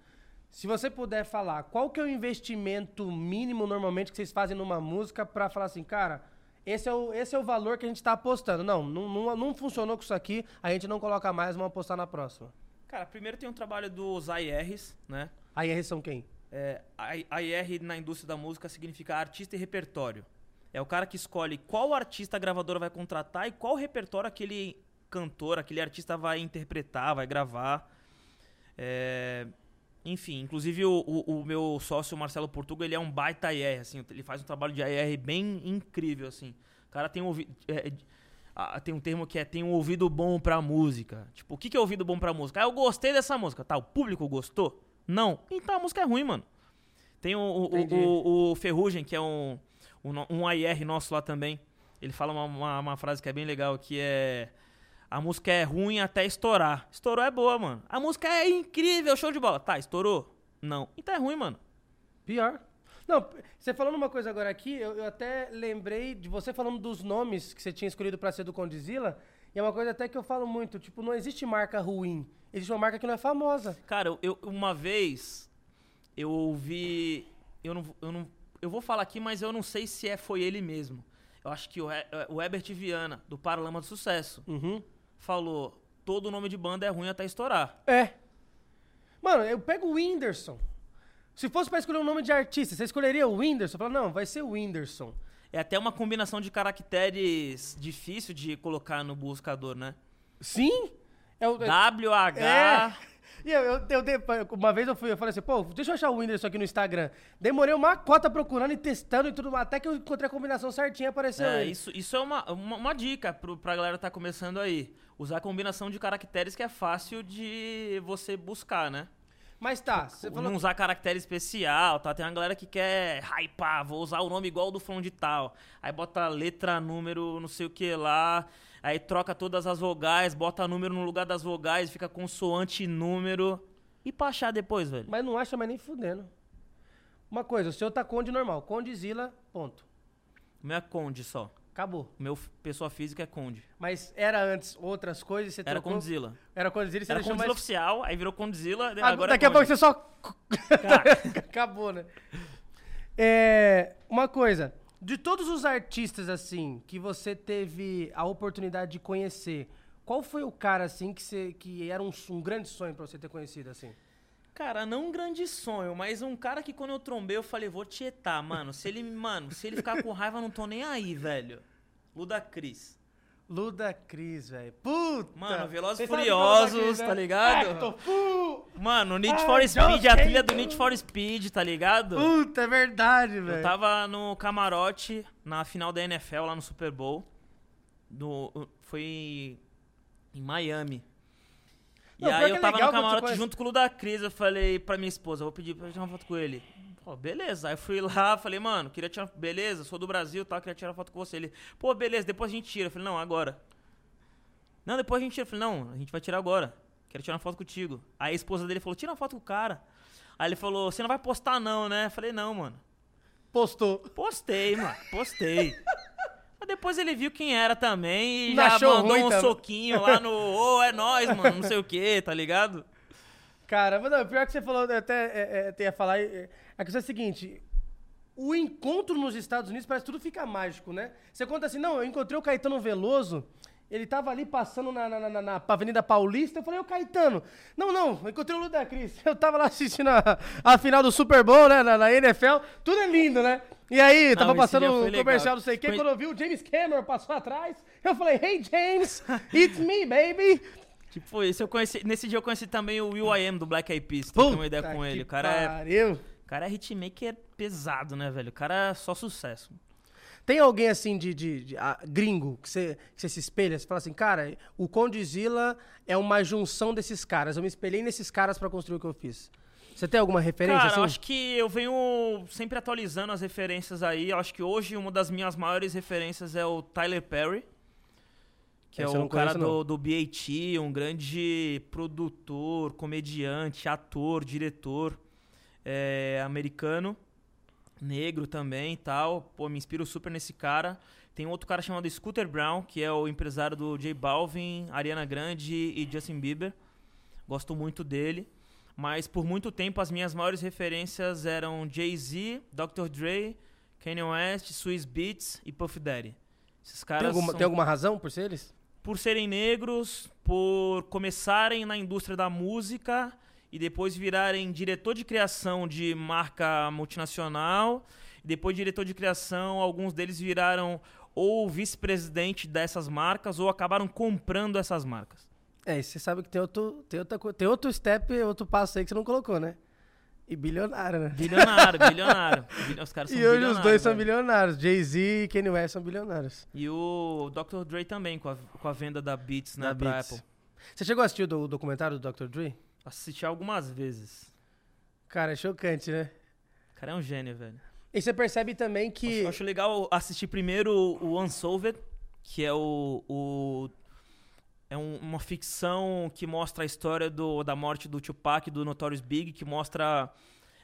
Se você puder falar, qual que é o investimento mínimo normalmente que vocês fazem numa música pra falar assim, cara, esse é o, esse é o valor que a gente tá apostando. Não, não, não, não funcionou com isso aqui, a gente não coloca mais, vamos apostar na próxima. Cara, primeiro tem um trabalho dos AIRs, né? Eles são quem? É, AIR na indústria da música significa artista e repertório. É o cara que escolhe qual artista a gravadora vai contratar e qual repertório aquele cantor, aquele artista vai interpretar, vai gravar. É, enfim, inclusive o, o- o meu sócio Marcelo Portuga, ele é um baita AIR, assim, ele faz um trabalho de AIR bem incrível, assim. O cara tem um ouvido... é, é, tem um termo que é tem um ouvido bom pra música. Tipo, o que, que é ouvido bom pra música? Ah, eu gostei dessa música. Tá, o público gostou? Não. Então a música é ruim, mano. Tem o, o, o, Ferrugem, que é um, um, um AIR nosso lá também. Ele fala uma, uma, uma frase que é bem legal, que é... A música é ruim até estourar. Estourou é boa, mano. A música é incrível, show de bola. Tá, estourou? Não. Então é ruim, mano. Pior. Não, você falando uma coisa agora aqui, eu, eu até lembrei de você falando dos nomes que você tinha escolhido pra ser do Condizila, e é uma coisa até que eu falo muito, tipo, não existe marca ruim, existe uma marca que não é famosa. Cara, eu- uma vez eu ouvi. Eu não, eu não. Eu vou falar aqui, mas eu não sei se é, foi ele mesmo. Eu acho que o, o Herbert Viana, do Paralama do Sucesso, Uhum. Falou: todo nome de banda é ruim até estourar. É. Mano, eu pego o Whindersson. Se fosse pra escolher um nome de artista, você escolheria o Whindersson? Fala, não, vai ser o Whindersson. é até uma combinação de caracteres difícil de colocar no buscador, né? Sim? É o- WH. É. E eu, eu, eu uma vez eu fui, eu falei assim, pô, deixa eu achar o Whindersson aqui no Instagram. Demorei uma cota procurando e testando e tudo até que eu encontrei a combinação certinha, apareceu É, ele. isso, isso é uma, uma, uma dica pro, pra galera que tá começando aí. Usar a combinação de caracteres que é fácil de você buscar, né? Mas tá, você falou... Não usar caractere especial, tá? Tem uma galera que quer hypar, vou usar o nome igual do fulano de tal. Aí bota letra, número, não sei o que lá. Aí troca todas as vogais, bota número no lugar das vogais, fica consoante e número. E pra achar depois, velho. Mas não acha mais nem fudendo. Uma coisa, o seu tá Conde normal, Condezilla, ponto. É Conde só. Acabou. Meu pessoa física é Conde. Mas era antes outras coisas, você Era trocou... Condzilla. Era Condezilla e você Era deixou Condzilla mais... oficial, aí virou Condzilla, Ah, agora daqui é a pouco você só... Acabou, né? É, uma coisa, de todos os artistas, assim, que você teve a oportunidade de conhecer, qual foi o cara, assim, que, você, que era um, um grande sonho pra você ter conhecido, assim? Cara, não um grande sonho, mas um cara que quando eu trombei eu falei, vou tietar, mano. Se ele, mano, se ele ficar com raiva, eu não tô nem aí, velho. Luda Cris. Luda Cris, velho. Puta! Mano, Velozes Furiosos, Cris, né? tá ligado? Tô fu- Mano, Need Ah, for Speed, a trilha do Need for Speed, tá ligado? Puta, é verdade, velho. Eu tava no camarote na final da NFL lá no Super Bowl. No, foi em Miami. E Não, aí eu é tava legal no camarote junto com o Luda Cris. Eu falei pra minha esposa, vou pedir pra tirar uma foto com ele. Pô, beleza. Aí eu fui lá, falei, mano, queria tirar. Beleza, sou do Brasil e tal, queria tirar foto com você. Ele, pô, beleza, depois a gente tira. Eu falei, não, agora. Não, depois a gente tira. Eu falei, não, a gente vai tirar agora. Quero tirar uma foto contigo. Aí a esposa dele falou, tira uma foto com o cara. Aí ele falou, você não vai postar não, né? Eu falei, não, mano. Postou. Postei, mano, postei. Mas depois ele viu quem era também e Não já mandou um também. soquinho lá no, ô, é nóis, mano, não sei o que, tá ligado? Cara, mas não, pior que você falou, eu até é, é, ia falar, é, a questão é a seguinte, o encontro nos Estados Unidos parece que tudo fica mágico, né? Você conta assim, não, eu encontrei o Caetano Veloso, ele tava ali passando na, na, na, na Avenida Paulista, eu falei, ô Caetano, não, não, eu encontrei o Luda Cris, eu tava lá assistindo a, a final do Super Bowl, né, na, na NFL, tudo é lindo, né? E aí, tava esse passando um foi comercial, não sei o quê, Conhe- quando eu vi o James Cameron passou atrás, eu falei, hey James, it's me, baby. Tipo, esse eu conheci, nesse dia eu conheci também o Will I Am do Black Eyed Peas, troquei uma ideia com ele. O cara é, pariu. o cara é hitmaker pesado, né, velho? O cara é só sucesso. Tem alguém assim de, de- de, ah, gringo que você, que você se espelha? Você fala assim, cara, o Condizila é uma junção desses caras. Eu me espelhei nesses caras pra construir o que eu fiz. Você tem alguma referência Cara, assim? eu acho que eu venho sempre atualizando as referências aí. Eu acho que hoje uma das minhas maiores referências é o Tyler Perry. Que é Esse não o cara do, do BAT, um grande produtor, comediante, ator, diretor é, americano, negro também e tal. Pô, me inspiro super nesse cara. Tem outro cara chamado Scooter Brown, que é o empresário do J Balvin, Ariana Grande e Justin Bieber. Gosto muito dele. Mas por muito tempo as minhas maiores referências eram Jay-Z, Dr. Dre, Kanye West, Swizz Beats e Puff Daddy. Esses tem, caras alguma, são- tem alguma razão por ser eles? por serem negros, por começarem na indústria da música e depois virarem diretor de criação de marca multinacional, depois diretor de criação, alguns deles viraram ou vice-presidente dessas marcas ou acabaram comprando essas marcas. É, e você sabe que tem outro, tem, outra, tem outro step, outro passo aí que você não colocou, né? E bilionário, né? Bilionário, bilionário. Bil- Os caras são E hoje os dois são velho. bilionários. Jay-Z e Kanye West são bilionários. E o Dr. Dre também, com a, com a venda da Beats, né, Da pra Beats. Apple. Você chegou a assistir o do- o documentário do Dr. Dre? Assisti algumas vezes. Cara, é chocante, né? O cara é um gênio, velho. E você percebe também que... Acho, acho legal assistir primeiro o Unsolved, que é o. o- é um- uma ficção que mostra a história do, da morte do Tupac e do Notorious Big, que mostra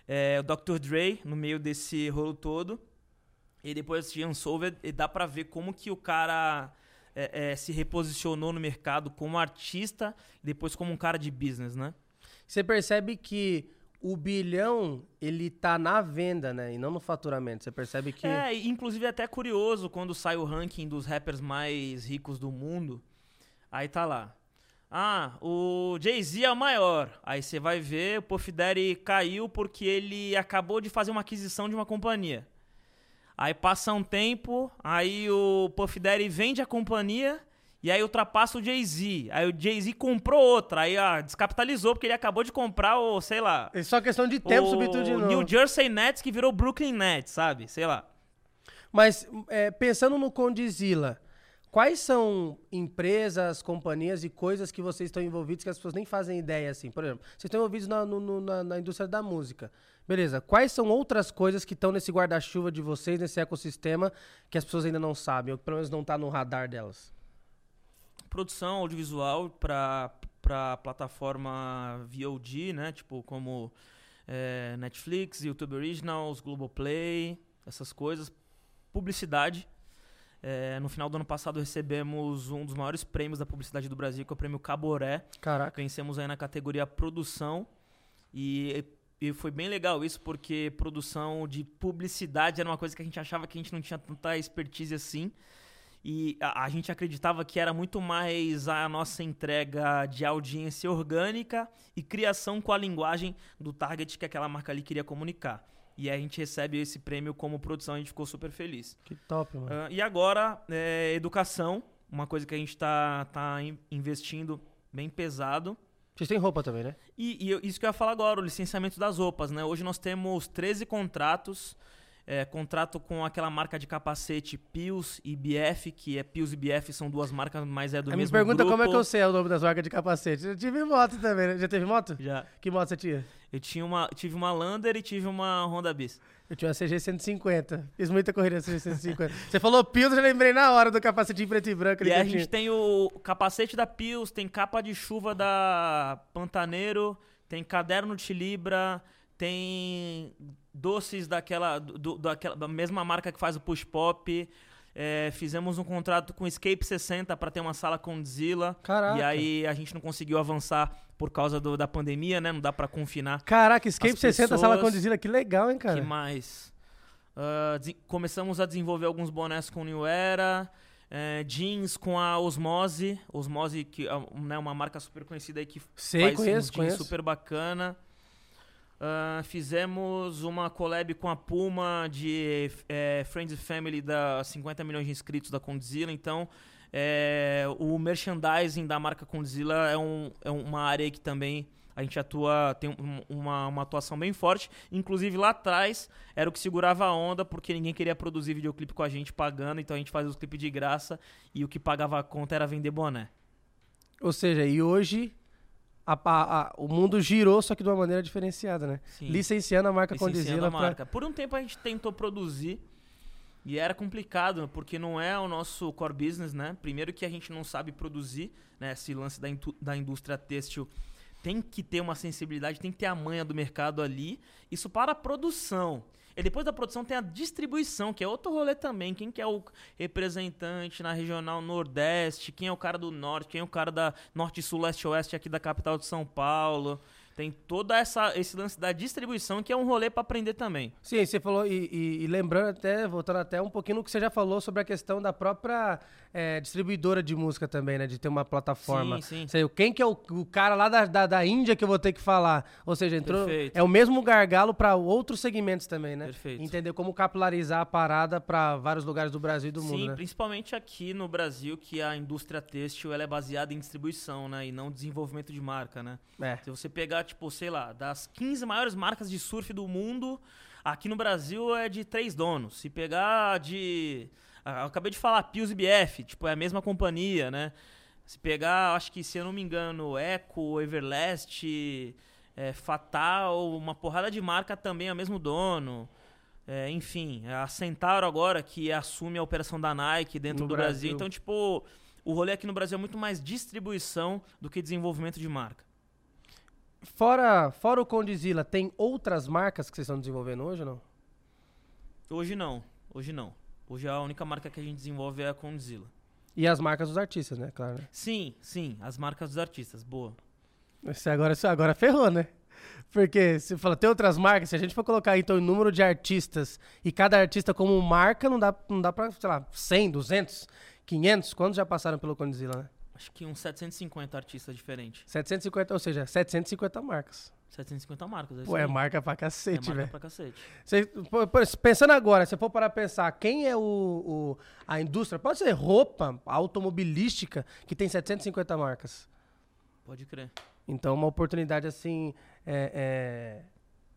é, o Dr. Dre no meio desse rolo todo. E depois assistir Unsolved e dá pra ver como que o cara é, é, se reposicionou no mercado como artista e depois como um cara de business, né? Você percebe que o bilhão, ele tá na venda, né? E não no faturamento. Você percebe que... É, inclusive é até curioso quando sai o ranking dos rappers mais ricos do mundo. Aí tá lá. Ah, o Jay-Z é o maior. Aí você vai ver, o Puff Daddy caiu porque ele acabou de fazer uma aquisição de uma companhia. Aí passa um tempo, aí o Puff Daddy vende a companhia e aí ultrapassa o Jay-Z. Aí o Jay-Z comprou outra, aí ó, descapitalizou porque ele acabou de comprar o, sei lá, É só questão de tempo tudo de novo. New Jersey Nets que virou Brooklyn Nets, sabe? Sei lá. Mas é, pensando no Condizila, quais são empresas, companhias e coisas que vocês estão envolvidos que as pessoas nem fazem ideia, assim? Por exemplo, vocês estão envolvidos na, no- na- na indústria da música. Beleza, quais são outras coisas que estão nesse guarda-chuva de vocês, nesse ecossistema, que as pessoas ainda não sabem, ou que pelo menos não tá no radar delas? Produção audiovisual para para plataforma VOD, né? Tipo como é, Netflix, YouTube Originals, Globoplay, essas coisas. Publicidade. É, no final do ano passado recebemos um dos maiores prêmios da publicidade do Brasil, que é o prêmio Caboré. Caraca. Vencemos aí na categoria produção e, e foi bem legal isso porque produção de publicidade era uma coisa que a gente achava que a gente não tinha tanta expertise assim. E a, a gente acreditava que era muito mais a nossa entrega de audiência orgânica e criação com a linguagem do target que aquela marca ali queria comunicar. E a gente recebe esse prêmio como produção, a gente ficou super feliz. Que top, mano. Ah, e agora, é, educação, uma coisa que a gente está tá in- investindo bem pesado. Vocês têm roupa também, né? E, e isso que eu ia falar agora, o licenciamento das roupas, né? Hoje nós temos 13 contratos. É, contrato com aquela marca de capacete Pius e BF, que é Pius e BF são duas marcas, mas é do Aí me mesmo pergunta grupo. como é que eu sei o nome das marcas de capacete. Eu tive moto também, né? Já teve moto? Já. Que moto você tinha? Eu tinha uma, tive uma Lander e tive uma Honda Bis. Eu tinha uma CG 150. Fiz muita corrida na CG 150. Você falou Pills, eu já lembrei na hora do capacetinho preto e branco. E a gente tem o capacete da Pius, tem capa de chuva da Pantaneiro, tem caderno de Libra, tem doces daquela, do- daquela da mesma marca que faz o Push Pop. É, fizemos um contrato com o Escape 60 para ter uma sala Condzilla. Caraca. E aí a gente não conseguiu avançar por causa do- da pandemia, né? Não dá para confinar. Caraca, Escape As 60 pessoas- sala condizila, que legal, hein, cara? que mais? Desen- começamos a desenvolver alguns bonés com New Era, eh, jeans com a Osmose, Osmose que é né, uma marca super conhecida aí que Sei, faz conheço, uns jeans conheço. super bacana. Ah, fizemos uma collab com a Puma de eh, Friends and Family da 50 milhões de inscritos da Condzilla, então eh, o merchandising da marca Condzilla é, um, é uma área que também a gente atua, tem um- uma, uma atuação bem forte. Inclusive lá atrás era o que segurava a onda, porque ninguém queria produzir videoclipe com a gente pagando, então a gente fazia os clipes de graça e o que pagava a conta era vender boné. Ou seja, e hoje a- a- o mundo girou, só que de uma maneira diferenciada, né? Sim. Licenciando a marca Condizila a pra... marca. Por um tempo a gente tentou produzir e era complicado, porque não é o nosso core business, né? Primeiro que a gente não sabe produzir, né? Esse lance da, da indústria têxtil tem que ter uma sensibilidade, tem que ter a manha do mercado ali. Isso para a produção. E depois da produção tem a distribuição, que é outro rolê também. Quem que é o representante na regional Nordeste? Quem é o cara do Norte? Quem é o cara da Norte, Sul, Leste, Oeste aqui da capital de São Paulo? Tem toda essa esse lance da distribuição que é um rolê para aprender também. Sim, você falou, e, e- e lembrando até, voltando até um pouquinho no que você já falou sobre a questão da própria é, distribuidora de música também, né? De ter uma plataforma. Sim, sim. Seja, quem que é o, o cara lá da, da, da Índia que eu vou ter que falar? Ou seja, entrou, Perfeito. é o mesmo gargalo para outros segmentos também, né? Perfeito. Entender como capilarizar a parada para vários lugares do Brasil e do Sim, mundo, né? principalmente aqui no Brasil, que a indústria têxtil ela é baseada em distribuição, né? E não desenvolvimento de marca, né? É. Se você pegar, tipo, sei lá, das 15 maiores marcas de surf do mundo, aqui no Brasil é de três donos. Se pegar de. Ah, Eu acabei de falar, Pius e BF, tipo, é a mesma companhia, né? Se pegar, acho que, se eu não me engano, Eco, Everlast, é, Fatal, uma porrada de marca também é o mesmo dono. É, enfim, a Centauro agora, que assume a operação da Nike dentro No do Brasil. Brasil. Então, tipo, o rolê aqui no Brasil é muito mais distribuição do que desenvolvimento de marca. Fora, fora o Condizila, tem outras marcas que vocês estão desenvolvendo hoje ou não? Hoje não, hoje não. Hoje a única marca que a gente desenvolve é a Condzilla. E as marcas dos artistas, né? Claro. né? Sim, sim, as marcas dos artistas, boa. Você agora, você agora ferrou, né? Porque se fala, tem outras marcas, se a gente for colocar então o número de artistas e cada artista como marca, não dá, não dá pra, sei lá, 100, 200, 500, quantos já passaram pelo Condizila, né? Acho que uns 750 artistas diferentes. 750, ou seja, 750 marcas. 750 marcas. É Pô, é marca pra É cacete, marca velho. pra cacete. Cê- Pensando agora, se for parar pra pensar, quem é o, o- a indústria, pode ser roupa automobilística, que tem 750 marcas. Pode crer. Então, uma oportunidade assim é, é,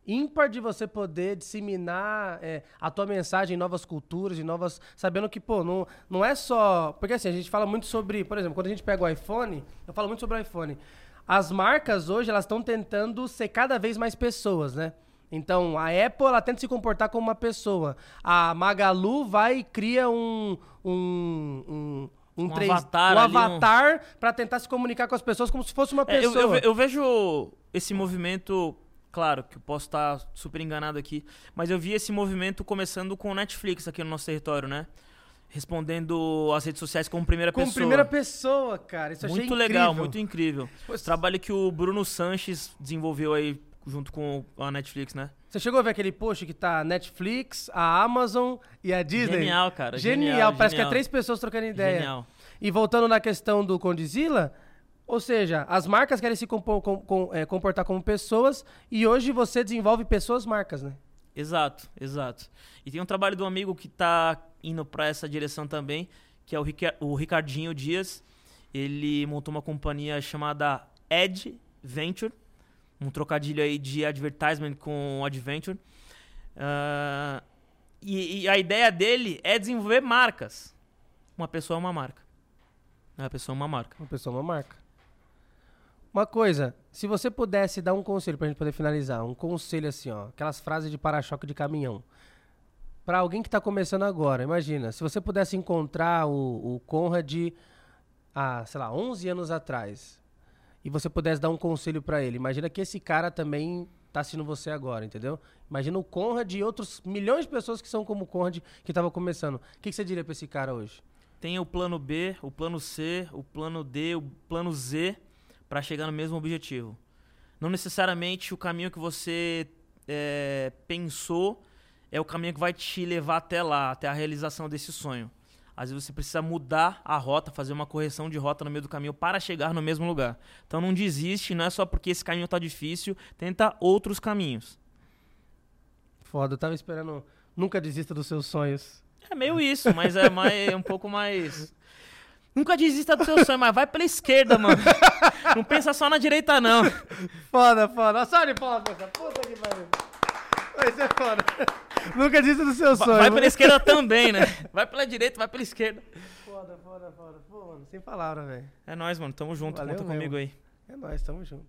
ímpar de você poder disseminar é, a tua mensagem em novas culturas, em novas. Sabendo que, pô, não, não é só. Porque assim, a gente fala muito sobre. Por exemplo, quando a gente pega o iPhone, eu falo muito sobre o iPhone. As marcas hoje, elas estão tentando ser cada vez mais pessoas, né? Então, a Apple, ela tenta se comportar como uma pessoa. A Magalu vai e cria um. Um, um, um, Um avatar um ali, um- avatar pra tentar se comunicar com as pessoas como se fosse uma É, eu, pessoa. eu eu vejo esse movimento, claro, que eu posso estar super enganado aqui, mas eu vi esse movimento começando com o Netflix aqui no nosso território, né? Respondendo às redes sociais como primeira Como pessoa. primeira pessoa, cara. Isso muito legal, incrível. muito incrível. Trabalho que o Bruno Sanches desenvolveu aí junto com a Netflix, né? Você chegou a ver aquele post que tá a Netflix, a Amazon e a Disney? Genial, cara. Genial, Genial, parece que é genial. três pessoas trocando ideia. Genial. E voltando na questão do Condizila, ou seja, as marcas querem se com- com- é, comportar como pessoas e hoje você desenvolve pessoas marcas, né? Exato, exato. E tem um trabalho um amigo que tá indo pra essa direção também, que é o, Rica- o Ricardinho Dias. Ele montou uma companhia chamada Ed Venture, um trocadilho aí de advertisement com adventure. Ah, e, e a ideia dele é desenvolver marcas. Uma pessoa é uma marca. Uma pessoa é uma marca. Uma pessoa, uma marca. Uma coisa, se você pudesse dar um conselho pra gente poder finalizar, um conselho assim, ó, aquelas frases de para-choque de caminhão. Pra alguém que tá começando agora, imagina, se você pudesse encontrar o, o Conrad há, sei lá, 11 anos atrás, e você pudesse dar um conselho pra ele, imagina que esse cara também tá assistindo você agora, entendeu? Imagina o Conrad e outros milhões de pessoas que são como o Conrad que estavam começando. O que, que você diria pra esse cara hoje? Tem o plano B, o plano C, o plano D, o plano Z para chegar no mesmo objetivo. Não necessariamente o caminho que você é, pensou é o caminho que vai te levar até lá, até a realização desse sonho. Às vezes você precisa mudar a rota, fazer uma correção de rota no meio do caminho para chegar no mesmo lugar. Então não desiste, não é só porque esse caminho está difícil, tenta outros caminhos. Foda, eu tava esperando. Nunca desista dos seus sonhos. É meio isso, mas é, mais, é um pouco mais. Nunca desista do seu sonho, mas vai pela esquerda, mano. Não pensa só na direita, não. Foda, foda. Só de palmas. Puta que pariu. Vai ser foda. Nunca desista dos seus Va- sonhos. Vai pela esquerda também, né? Vai pela direita, vai pela esquerda. Foda, foda, foda. Pô, mano, sem palavra, velho. É nóis, mano. Tamo junto. Valeu Conta mesmo. comigo aí. É nóis, tamo junto.